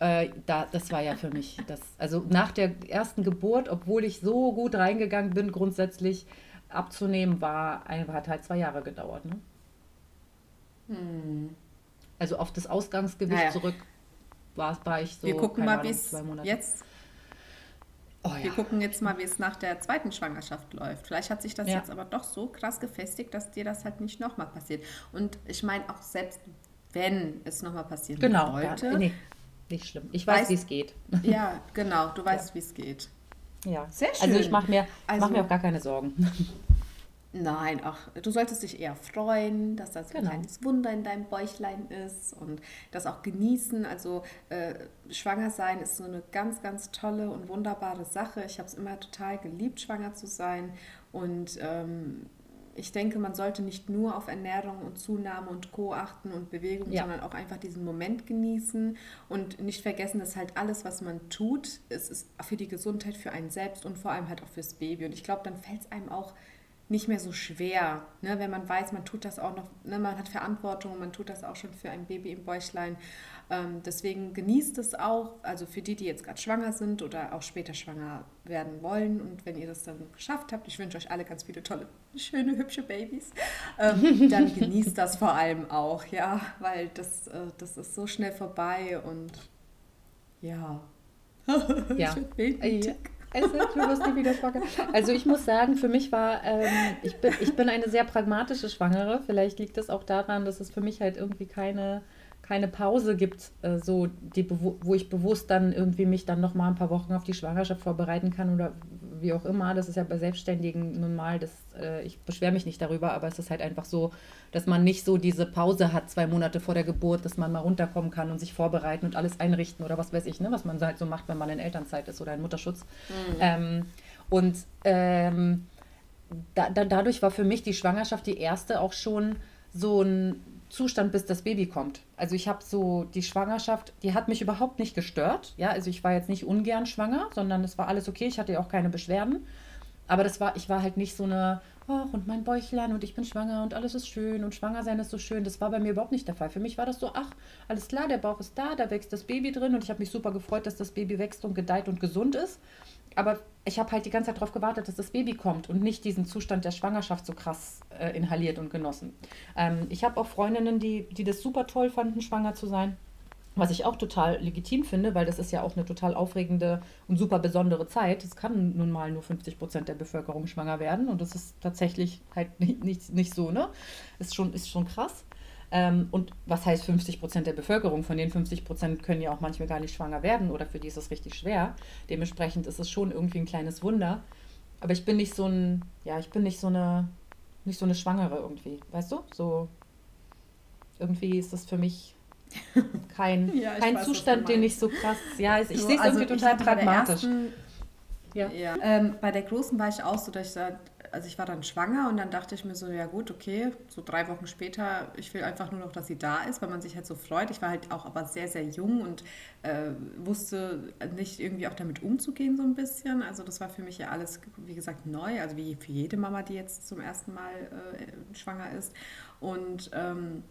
äh, da, das war ja für mich das. Also nach der ersten Geburt, obwohl ich so gut reingegangen bin, grundsätzlich abzunehmen, war, hat halt zwei Jahre gedauert. Ne? Mhm also auf das Ausgangsgewicht naja. zurück war, war ich so. Wir gucken mal, wie es jetzt. Oh, ja. Wir gucken jetzt mal, wie es nach der zweiten Schwangerschaft läuft. Vielleicht hat sich das ja. jetzt aber doch so krass gefestigt, dass dir das halt nicht nochmal passiert. Und ich meine auch selbst, wenn es nochmal passieren genau, sollte. Ja, nee, nicht schlimm. Ich weiß, wie es geht. Ja, genau, du weißt, ja. wie es geht. Ja, sehr schön. Also ich mache mir, also, mach mir auch gar keine Sorgen. Nein, ach, du solltest dich eher freuen, dass das genau. ein kleines Wunder in deinem Bäuchlein ist und das auch genießen. Also äh, schwanger sein ist so eine ganz, ganz tolle und wunderbare Sache. Ich habe es immer total geliebt, schwanger zu sein. Und ähm, ich denke, man sollte nicht nur auf Ernährung und Zunahme und Co. achten und Bewegung, ja. sondern auch einfach diesen Moment genießen und nicht vergessen, dass halt alles, was man tut, es ist für die Gesundheit, für einen selbst und vor allem halt auch fürs Baby. Und ich glaube, dann fällt es einem auch nicht mehr so schwer, ne? wenn man weiß, man tut das auch noch, ne? man hat Verantwortung man tut das auch schon für ein Baby im Bäuchlein. Ähm, deswegen genießt es auch, also für die, die jetzt gerade schwanger sind oder auch später schwanger werden wollen und wenn ihr das dann geschafft habt, ich wünsche euch alle ganz viele tolle, schöne, hübsche Babys, ähm, dann genießt das vor allem auch, ja, weil das, äh, das ist so schnell vorbei und ja. ja. ich es ist, wirst nie wieder schwanger. Also ich muss sagen, für mich war, ähm, ich, bin, ich bin eine sehr pragmatische Schwangere. Vielleicht liegt es auch daran, dass es für mich halt irgendwie keine, keine Pause gibt, äh, so die, wo ich bewusst dann irgendwie mich dann noch mal ein paar Wochen auf die Schwangerschaft vorbereiten kann oder wie auch immer. Das ist ja bei Selbstständigen nun mal, das, äh, ich beschwere mich nicht darüber, aber es ist halt einfach so, dass man nicht so diese Pause hat, zwei Monate vor der Geburt, dass man mal runterkommen kann und sich vorbereiten und alles einrichten oder was weiß ich, ne, was man halt so macht, wenn man in Elternzeit ist oder in Mutterschutz. Mhm. Ähm, und ähm, da, da, dadurch war für mich die Schwangerschaft die erste auch schon so ein Zustand, bis das Baby kommt. Also ich habe so die Schwangerschaft, die hat mich überhaupt nicht gestört. Ja, also ich war jetzt nicht ungern schwanger, sondern es war alles okay. Ich hatte auch keine Beschwerden. Aber das war, ich war halt nicht so eine, ach, und mein Bäuchlein und ich bin schwanger und alles ist schön und schwanger sein ist so schön. Das war bei mir überhaupt nicht der Fall. Für mich war das so, ach, alles klar, der Bauch ist da, da wächst das Baby drin und ich habe mich super gefreut, dass das Baby wächst und gedeiht und gesund ist. Aber ich habe halt die ganze Zeit darauf gewartet, dass das Baby kommt und nicht diesen Zustand der Schwangerschaft so krass äh, inhaliert und genossen. Ähm, ich habe auch Freundinnen, die, die das super toll fanden, schwanger zu sein. Was ich auch total legitim finde, weil das ist ja auch eine total aufregende und super besondere Zeit. Es kann nun mal nur 50 Prozent der Bevölkerung schwanger werden und das ist tatsächlich halt nicht, nicht, nicht so, ne? Ist schon, ist schon krass. Ähm, und was heißt 50 Prozent der Bevölkerung? Von den 50 Prozent können ja auch manchmal gar nicht schwanger werden oder für die ist es richtig schwer. Dementsprechend ist es schon irgendwie ein kleines Wunder. Aber ich bin nicht so ein, ja, ich bin nicht so eine, nicht so eine Schwangere irgendwie, weißt du? So, irgendwie ist das für mich kein, ja, kein weiß, Zustand, den ich so krass, ja, ich, ich sehe es also irgendwie total pragmatisch. Ersten, ja. ja. Ähm, bei der Großen war ich auch so, dass ich da also ich war dann schwanger und dann dachte ich mir so, ja gut, okay, so drei Wochen später, ich will einfach nur noch, dass sie da ist, weil man sich halt so freut. Ich war halt auch aber sehr, sehr jung und äh, wusste nicht irgendwie auch damit umzugehen so ein bisschen. Also das war für mich ja alles, wie gesagt, neu, also wie für jede Mama, die jetzt zum ersten Mal äh, schwanger ist. Und, ähm,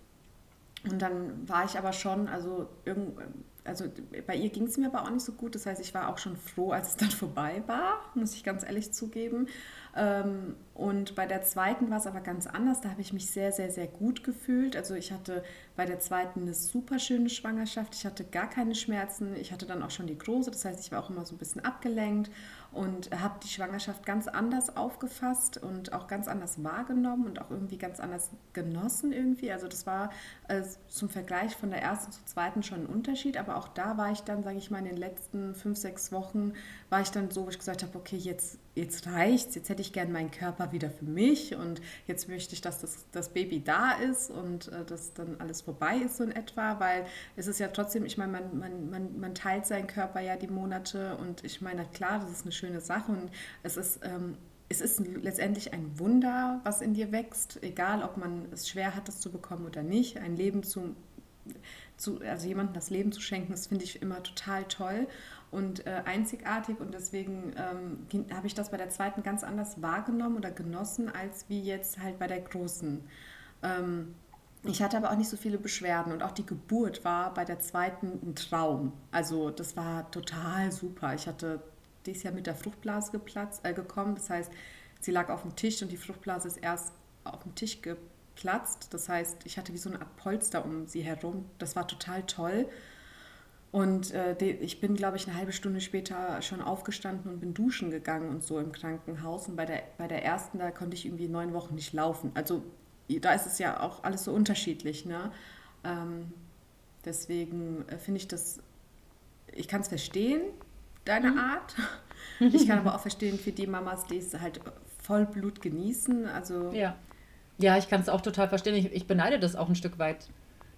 und dann war ich aber schon, also irgendwie also bei ihr ging es mir aber auch nicht so gut. Das heißt, ich war auch schon froh, als es dann vorbei war, muss ich ganz ehrlich zugeben. Ähm, und bei der zweiten war es aber ganz anders. Da habe ich mich sehr, sehr, sehr gut gefühlt. Also ich hatte bei der zweiten eine super schöne Schwangerschaft. Ich hatte gar keine Schmerzen. Ich hatte dann auch schon die große. Das heißt, ich war auch immer so ein bisschen abgelenkt und habe die Schwangerschaft ganz anders aufgefasst und auch ganz anders wahrgenommen und auch irgendwie ganz anders genossen irgendwie. Also das war äh, zum Vergleich von der ersten zur zweiten schon ein Unterschied. Aber auch da war ich dann, sage ich mal, in den letzten fünf, sechs Wochen, war ich dann so, wo ich gesagt habe, okay, jetzt, jetzt reicht's. Jetzt hätte ich gern meinen Körper wieder für mich und jetzt möchte ich, dass das, das Baby da ist und äh, dass dann alles vorbei ist so in etwa, weil es ist ja trotzdem, ich meine, man, man, man, man teilt seinen Körper ja die Monate und ich meine, klar, das ist eine schöne Sache und es ist... Ähm, es ist letztendlich ein Wunder, was in dir wächst, egal ob man es schwer hat, das zu bekommen oder nicht. Ein Leben zu, zu also jemandem das Leben zu schenken, das finde ich immer total toll und äh, einzigartig und deswegen ähm, habe ich das bei der zweiten ganz anders wahrgenommen oder genossen als wie jetzt halt bei der großen. Ähm, ich hatte aber auch nicht so viele Beschwerden und auch die Geburt war bei der zweiten ein Traum. Also das war total super. Ich hatte dieses Jahr mit der Fruchtblase geplatzt, äh, gekommen. Das heißt, sie lag auf dem Tisch und die Fruchtblase ist erst auf dem Tisch geplatzt. Das heißt, ich hatte wie so eine Art Polster um sie herum. Das war total toll. Und äh, ich bin, glaube ich, eine halbe Stunde später schon aufgestanden und bin duschen gegangen und so im Krankenhaus. Und bei der, bei der ersten, da konnte ich irgendwie neun Wochen nicht laufen. Also da ist es ja auch alles so unterschiedlich. Ne? Ähm, deswegen äh, finde ich das, ich kann es verstehen, deine mhm. Art. Ich kann aber auch verstehen für die Mamas, die es halt voll Blut genießen. Also ja, ja ich kann es auch total verstehen. Ich, ich beneide das auch ein Stück weit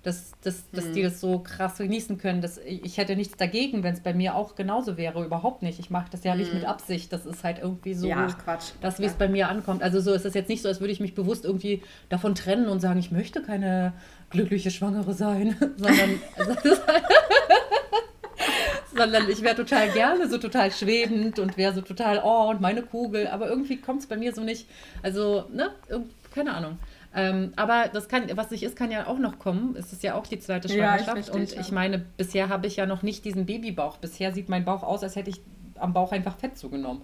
dass, dass, dass mhm. die das so krass genießen können. Das, ich hätte nichts dagegen, wenn es bei mir auch genauso wäre. Überhaupt nicht. Ich mache das ja mhm. nicht mit mhm. Absicht. Das ist halt irgendwie so, ja, Quatsch. das, wie es bei mir ankommt. Also so ist es jetzt nicht so, als würde ich mich bewusst irgendwie davon trennen und sagen, ich möchte keine glückliche Schwangere sein, sondern, sondern ich wäre total gerne so total schwebend und wäre so total, oh, und meine Kugel. Aber irgendwie kommt es bei mir so nicht. Also, ne, keine Ahnung. Ähm, aber das kann, was nicht ist, kann ja auch noch kommen. Es ist ja auch die zweite Schwangerschaft. Ja, und ich meine, bisher habe ich ja noch nicht diesen Babybauch. Bisher sieht mein Bauch aus, als hätte ich am Bauch einfach Fett zugenommen.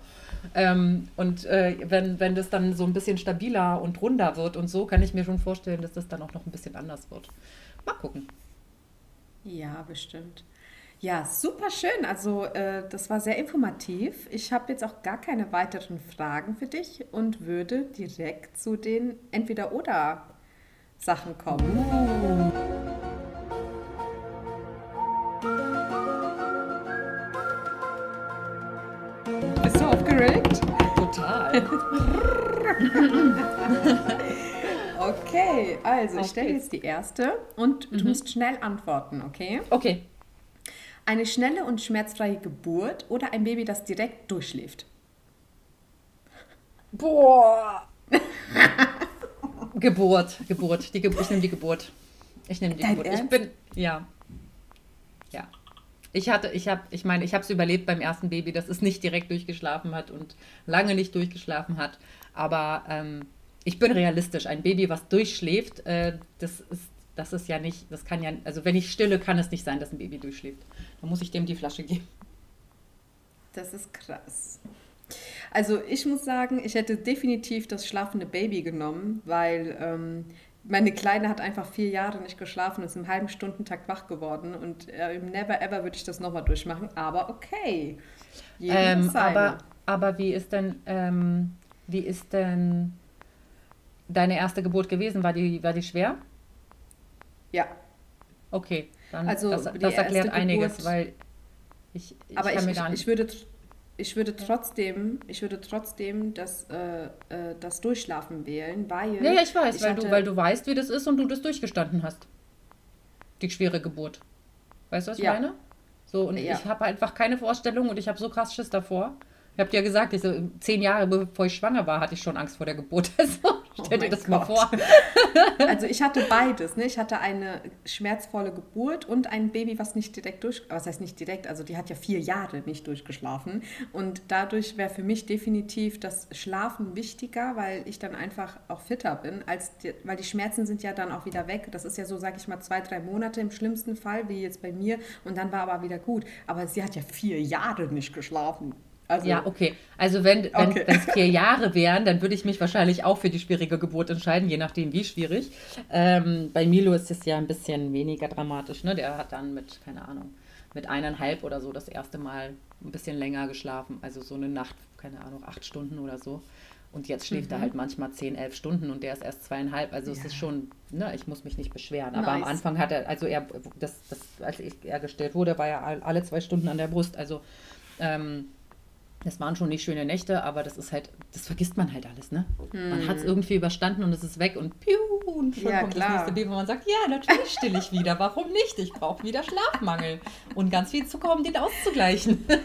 Ähm, und äh, wenn, wenn das dann so ein bisschen stabiler und runder wird und so, kann ich mir schon vorstellen, dass das dann auch noch ein bisschen anders wird. Mal gucken. Ja, bestimmt. Ja, super schön. Also äh, das war sehr informativ. Ich habe jetzt auch gar keine weiteren Fragen für dich und würde direkt zu den Entweder-Oder-Sachen kommen. Uh. Bist du aufgeregt? Total. okay, also ich stelle jetzt die erste und mhm. du musst schnell antworten, okay? Okay. Eine schnelle und schmerzfreie Geburt oder ein Baby, das direkt durchschläft? Boah. Geburt, Geburt. Die Ge ich nehme die Geburt. Ich nehme die Dein Geburt. Ernst? Ich bin, ja. Ja. Ich hatte, ich habe, ich meine, ich habe es überlebt beim ersten Baby, das es nicht direkt durchgeschlafen hat und lange nicht durchgeschlafen hat. Aber ähm, ich bin realistisch. Ein Baby, was durchschläft, äh, das ist das ist ja nicht, das kann ja, also wenn ich stille, kann es nicht sein, dass ein Baby durchschläft. Dann muss ich dem die Flasche geben. Das ist krass. Also ich muss sagen, ich hätte definitiv das schlafende Baby genommen, weil ähm, meine Kleine hat einfach vier Jahre nicht geschlafen und ist im halben Stundentakt wach geworden. Und äh, im Never Ever würde ich das nochmal durchmachen. Aber okay. Ähm, aber, aber wie ist denn, ähm, wie ist denn deine erste Geburt gewesen? War die, war die schwer? Ja. Okay, dann also das, das erklärt einiges, Geburt, weil ich, ich aber ich, ich, würde ich würde trotzdem, ich würde trotzdem das, äh, äh, das Durchschlafen wählen, weil. Ja, ja ich weiß, ich weil, du, weil du weißt, wie das ist und du das durchgestanden hast. Die schwere Geburt. Weißt du, was ich ja. meine? So, und ja. ich habe einfach keine Vorstellung und ich habe so krass Schiss davor. Ich habe dir gesagt, ich so, zehn Jahre bevor ich schwanger war, hatte ich schon Angst vor der Geburt. Also, stell oh dir das Gott. mal vor. Also ich hatte beides. Ne? Ich hatte eine schmerzvolle Geburt und ein Baby, was nicht direkt durch, was heißt nicht direkt, also die hat ja vier Jahre nicht durchgeschlafen. Und dadurch wäre für mich definitiv das Schlafen wichtiger, weil ich dann einfach auch fitter bin, als die, weil die Schmerzen sind ja dann auch wieder weg. Das ist ja so, sage ich mal, zwei, drei Monate im schlimmsten Fall, wie jetzt bei mir. Und dann war aber wieder gut. Aber sie hat ja vier Jahre nicht geschlafen. Also, ja, okay. Also wenn es okay. vier Jahre wären, dann würde ich mich wahrscheinlich auch für die schwierige Geburt entscheiden, je nachdem wie schwierig. Ähm, bei Milo ist es ja ein bisschen weniger dramatisch. Ne? Der hat dann mit, keine Ahnung, mit eineinhalb oder so das erste Mal ein bisschen länger geschlafen. Also so eine Nacht, keine Ahnung, acht Stunden oder so. Und jetzt schläft mhm. er halt manchmal zehn, elf Stunden und der ist erst zweieinhalb. Also ja. es ist schon, ne, ich muss mich nicht beschweren. Aber nice. am Anfang hat er, also er, das, das, als ich, er gestellt wurde, war er alle zwei Stunden an der Brust. Also ähm, das waren schon nicht schöne Nächte, aber das ist halt, das vergisst man halt alles, ne? Hm. Man hat es irgendwie überstanden und es ist weg und piu, und schon ja, kommt klar. das nächste Baby, wo man sagt, ja, natürlich still ich wieder, warum nicht? Ich brauche wieder Schlafmangel und ganz viel Zucker, um den auszugleichen.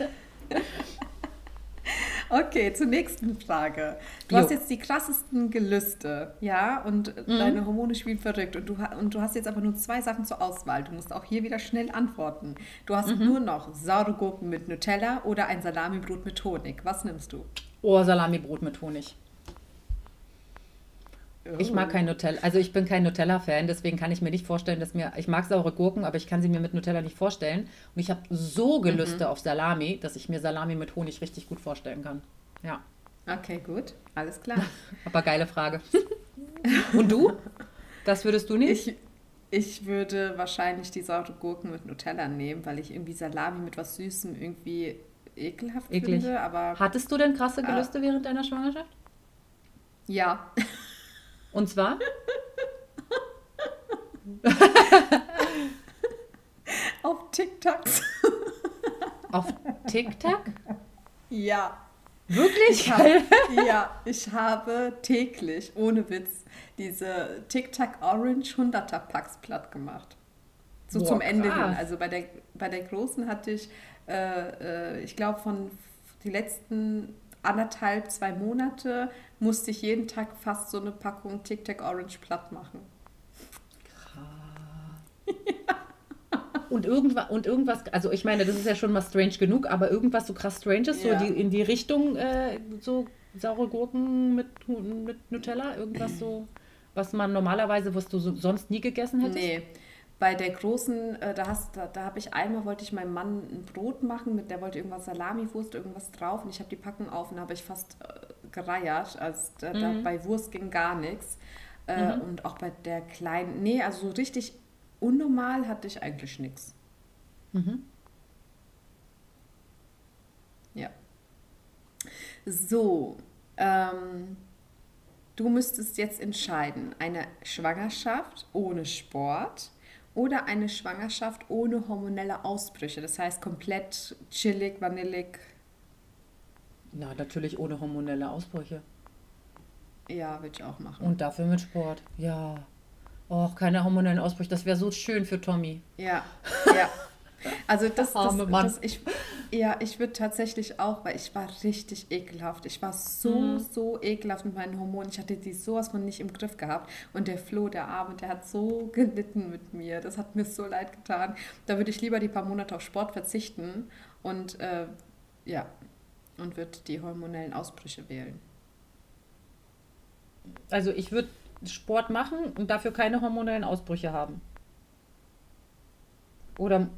Okay, zur nächsten Frage. Du jo. hast jetzt die krassesten Gelüste, ja, und mhm. deine Hormone spielen verrückt und du, und du hast jetzt aber nur zwei Sachen zur Auswahl. Du musst auch hier wieder schnell antworten. Du hast mhm. nur noch saure Gurken mit Nutella oder ein Salamibrot mit Honig. Was nimmst du? Oh, Salamibrot mit Honig. Ich mag kein Nutella. Also ich bin kein Nutella-Fan, deswegen kann ich mir nicht vorstellen, dass mir. Ich mag saure Gurken, aber ich kann sie mir mit Nutella nicht vorstellen. Und ich habe so Gelüste mhm. auf Salami, dass ich mir Salami mit Honig richtig gut vorstellen kann. Ja. Okay, gut. Alles klar. aber geile Frage. Und du? Das würdest du nicht? Ich, Ich würde wahrscheinlich die saure Gurken mit Nutella nehmen, weil ich irgendwie Salami mit was Süßem irgendwie ekelhaft Eklig. finde. Aber, Hattest du denn krasse äh, Gelüste äh, während deiner Schwangerschaft? Ja. Und zwar? Auf TikToks. Auf TikTok? Ja. Wirklich? Ich habe, ja, ich habe täglich, ohne Witz, diese TikTok Orange 100er Packs platt gemacht. So Boah, zum Ende hin. Also bei der, bei der großen hatte ich, äh, äh, ich glaube, von die letzten anderthalb, zwei Monate musste ich jeden Tag fast so eine Packung TikTok Orange platt machen. Krass. ja. Und irgendwas, und irgendwas, also ich meine, das ist ja schon mal strange genug, aber irgendwas so krass Stranges, ja. so die, in die Richtung äh, so saure Gurken mit, mit Nutella, irgendwas so, was man normalerweise, was du so, sonst nie gegessen hättest? Nee. Bei der großen, äh, da, hast, da, da habe ich einmal, wollte ich meinem Mann ein Brot machen, mit der wollte irgendwas Salami-Wurst, irgendwas drauf und ich habe die Packung auf und habe ich fast äh, gereiert. Also da, mhm. da, bei Wurst ging gar nichts. Äh, mhm. Und auch bei der kleinen, nee, also so richtig unnormal hatte ich eigentlich nichts. Mhm. Ja. So, ähm, du müsstest jetzt entscheiden, eine Schwangerschaft ohne Sport oder eine Schwangerschaft ohne hormonelle Ausbrüche. Das heißt komplett chillig, vanillig. Ja, natürlich ohne hormonelle Ausbrüche. Ja, würde ich auch machen. Und dafür mit Sport, ja. Och, keine hormonellen Ausbrüche. Das wäre so schön für Tommy. Ja, ja. Also das, das, das, das ich, ja, ich würde tatsächlich auch, weil ich war richtig ekelhaft. Ich war so, mhm. so ekelhaft mit meinen Hormonen. Ich hatte die sowas von nicht im Griff gehabt. Und der Flo, der Arme, der hat so gelitten mit mir. Das hat mir so leid getan. Da würde ich lieber die paar Monate auf Sport verzichten und äh, ja, und würde die hormonellen Ausbrüche wählen. Also ich würde Sport machen und dafür keine hormonellen Ausbrüche haben. Oder.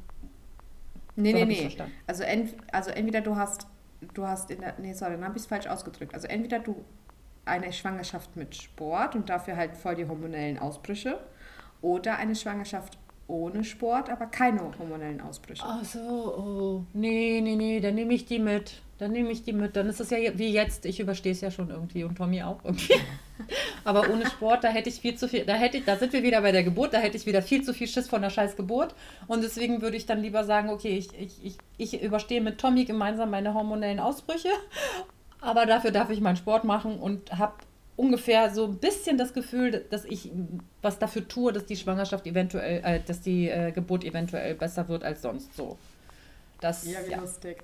Nee, nee, nee. Also, ent, also entweder du hast, du hast in der. Nee, sorry, dann habe ich es falsch ausgedrückt. Also entweder du eine Schwangerschaft mit Sport und dafür halt voll die hormonellen Ausbrüche. Oder eine Schwangerschaft ohne Sport, aber keine hormonellen Ausbrüche. Ach so, oh. Nee, nee, nee, dann nehme ich die mit. Dann nehme ich die mit. Dann ist es ja wie jetzt. Ich überstehe es ja schon irgendwie und Tommy auch irgendwie. Aber ohne Sport, da hätte ich viel zu viel. Da, hätte ich, da sind wir wieder bei der Geburt. Da hätte ich wieder viel zu viel Schiss von der scheiß Geburt. Und deswegen würde ich dann lieber sagen, okay, ich, ich, ich, ich überstehe mit Tommy gemeinsam meine hormonellen Ausbrüche. Aber dafür darf ich meinen Sport machen und habe ungefähr so ein bisschen das Gefühl, dass ich was dafür tue, dass die Schwangerschaft eventuell, äh, dass die äh, Geburt eventuell besser wird als sonst so. Das, ja, wie ja. lustig.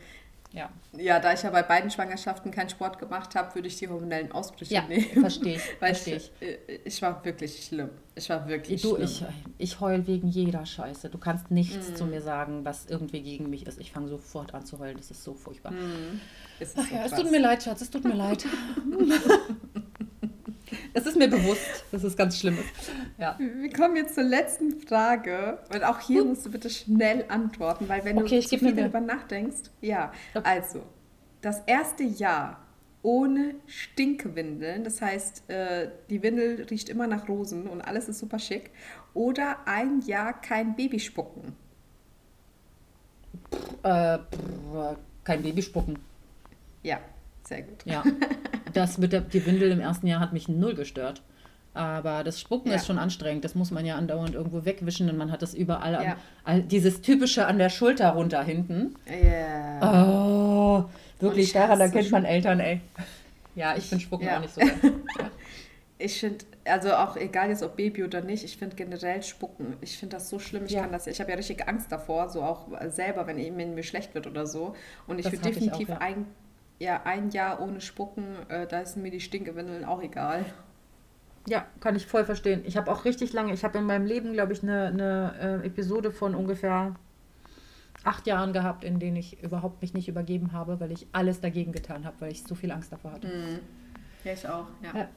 Ja. ja, da ich ja bei beiden Schwangerschaften keinen Sport gemacht habe, würde ich die hormonellen Ausbrüche ja, nehmen. Verstehe ich. versteh ich. Äh, ich war wirklich schlimm. Ich war wirklich du, schlimm. Ich, ich heul wegen jeder Scheiße. Du kannst nichts mm. zu mir sagen, was irgendwie gegen mich ist. Ich fange sofort an zu heulen. Das ist so furchtbar. Mm. Es, Ach so ja, es tut mir leid, Schatz. Es tut mir leid. Es ist mir bewusst, dass es ganz schlimm ist. Ja. Wir kommen jetzt zur letzten Frage. Und auch hier hm. musst du bitte schnell antworten, weil wenn okay, du zu viel darüber nachdenkst. Ja, okay. also, das erste Jahr ohne Stinkewindeln, das heißt, äh, die Windel riecht immer nach Rosen und alles ist super schick. Oder ein Jahr kein Babyspucken. Äh, kein Babyspucken. Ja, sehr gut. Ja, das mit der die Windel im ersten Jahr hat mich null gestört. Aber das Spucken ja. ist schon anstrengend. Das muss man ja andauernd irgendwo wegwischen und man hat das überall. Ja. An, all, dieses typische an der Schulter runter hinten. Ja. Oh, wirklich, daran erkennt man Eltern, ey. Ja, ich finde Spucken ja. auch nicht so geil. Ich finde, also auch egal jetzt ob Baby oder nicht, ich finde generell Spucken. Ich finde das so schlimm. Ich ja. kann das, ich habe ja richtig Angst davor, so auch selber, wenn, wenn mir schlecht wird oder so. Und ich würde definitiv auch, ja. ein ja, ein Jahr ohne Spucken, äh, da sind mir die Stinkewindeln auch egal. Ja, kann ich voll verstehen. Ich habe auch richtig lange, ich habe in meinem Leben, glaube ich, eine, eine äh, Episode von ungefähr acht Jahren gehabt, in denen ich überhaupt mich nicht übergeben habe, weil ich alles dagegen getan habe, weil ich so viel Angst davor hatte. Mhm. Ja, ich auch, ja.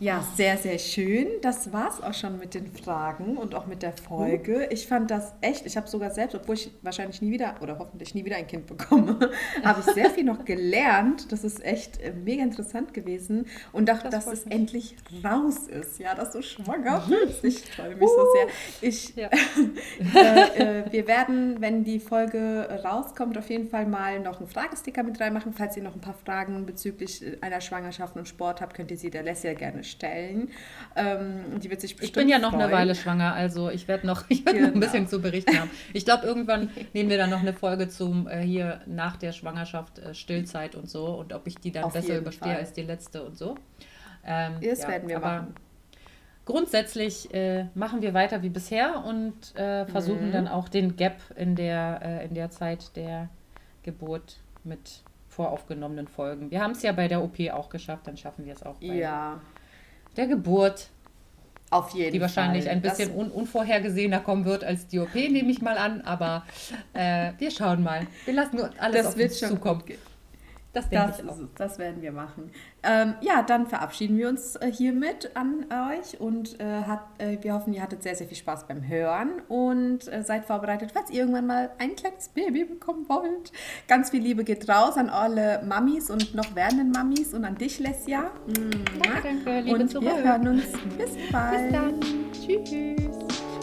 Ja, sehr, sehr schön. Das war es auch schon mit den Fragen und auch mit der Folge. Ich fand das echt, ich habe sogar selbst, obwohl ich wahrscheinlich nie wieder oder hoffentlich nie wieder ein Kind bekomme, habe ich sehr viel noch gelernt. Das ist echt äh, mega interessant gewesen und dachte, das dass es mich. endlich raus ist. Ja, dass du schwanger bist. Ich freue mich so sehr. Ich, ja. äh, äh, wir werden, wenn die Folge rauskommt, auf jeden Fall mal noch einen Fragesticker mit reinmachen. Falls ihr noch ein paar Fragen bezüglich einer Schwangerschaft und Sport habt, könnt ihr sie der Leslie gerne gerne stellen. Ähm, die wird sich bestimmt Ich bin ja noch freuen. eine Weile schwanger, also ich werde noch, werd genau. noch ein genau. bisschen zu berichten haben. Ich glaube, irgendwann nehmen wir dann noch eine Folge zum äh, hier nach der Schwangerschaft äh, Stillzeit und so und ob ich die dann Auf besser überstehe Fall. als die letzte und so. Ähm, das ja, werden wir machen. Grundsätzlich äh, machen wir weiter wie bisher und äh, versuchen mhm. dann auch den Gap in der, äh, in der Zeit der Geburt mit voraufgenommenen Folgen. Wir haben es ja bei der OP auch geschafft, dann schaffen wir es auch bei ja der Geburt. Auf jeden Fall. Die wahrscheinlich Fall. ein bisschen un unvorhergesehener kommen wird als die OP, nehme ich mal an. Aber äh, wir schauen mal. Wir lassen alles das auf uns zukommen. Gut. Das, das, das, werden wir machen. Ähm, ja, dann verabschieden wir uns äh, hiermit an euch und äh, hat, äh, wir hoffen, ihr hattet sehr, sehr viel Spaß beim Hören und äh, seid vorbereitet, falls ihr irgendwann mal ein kleines Baby bekommen wollt. Ganz viel Liebe geht raus an alle Mamis und noch werdenden Mamis und an dich, Lesja. Mhm. Danke, danke. Liebe und wir hören uns. Bis bald. Bis dann. Tschüss.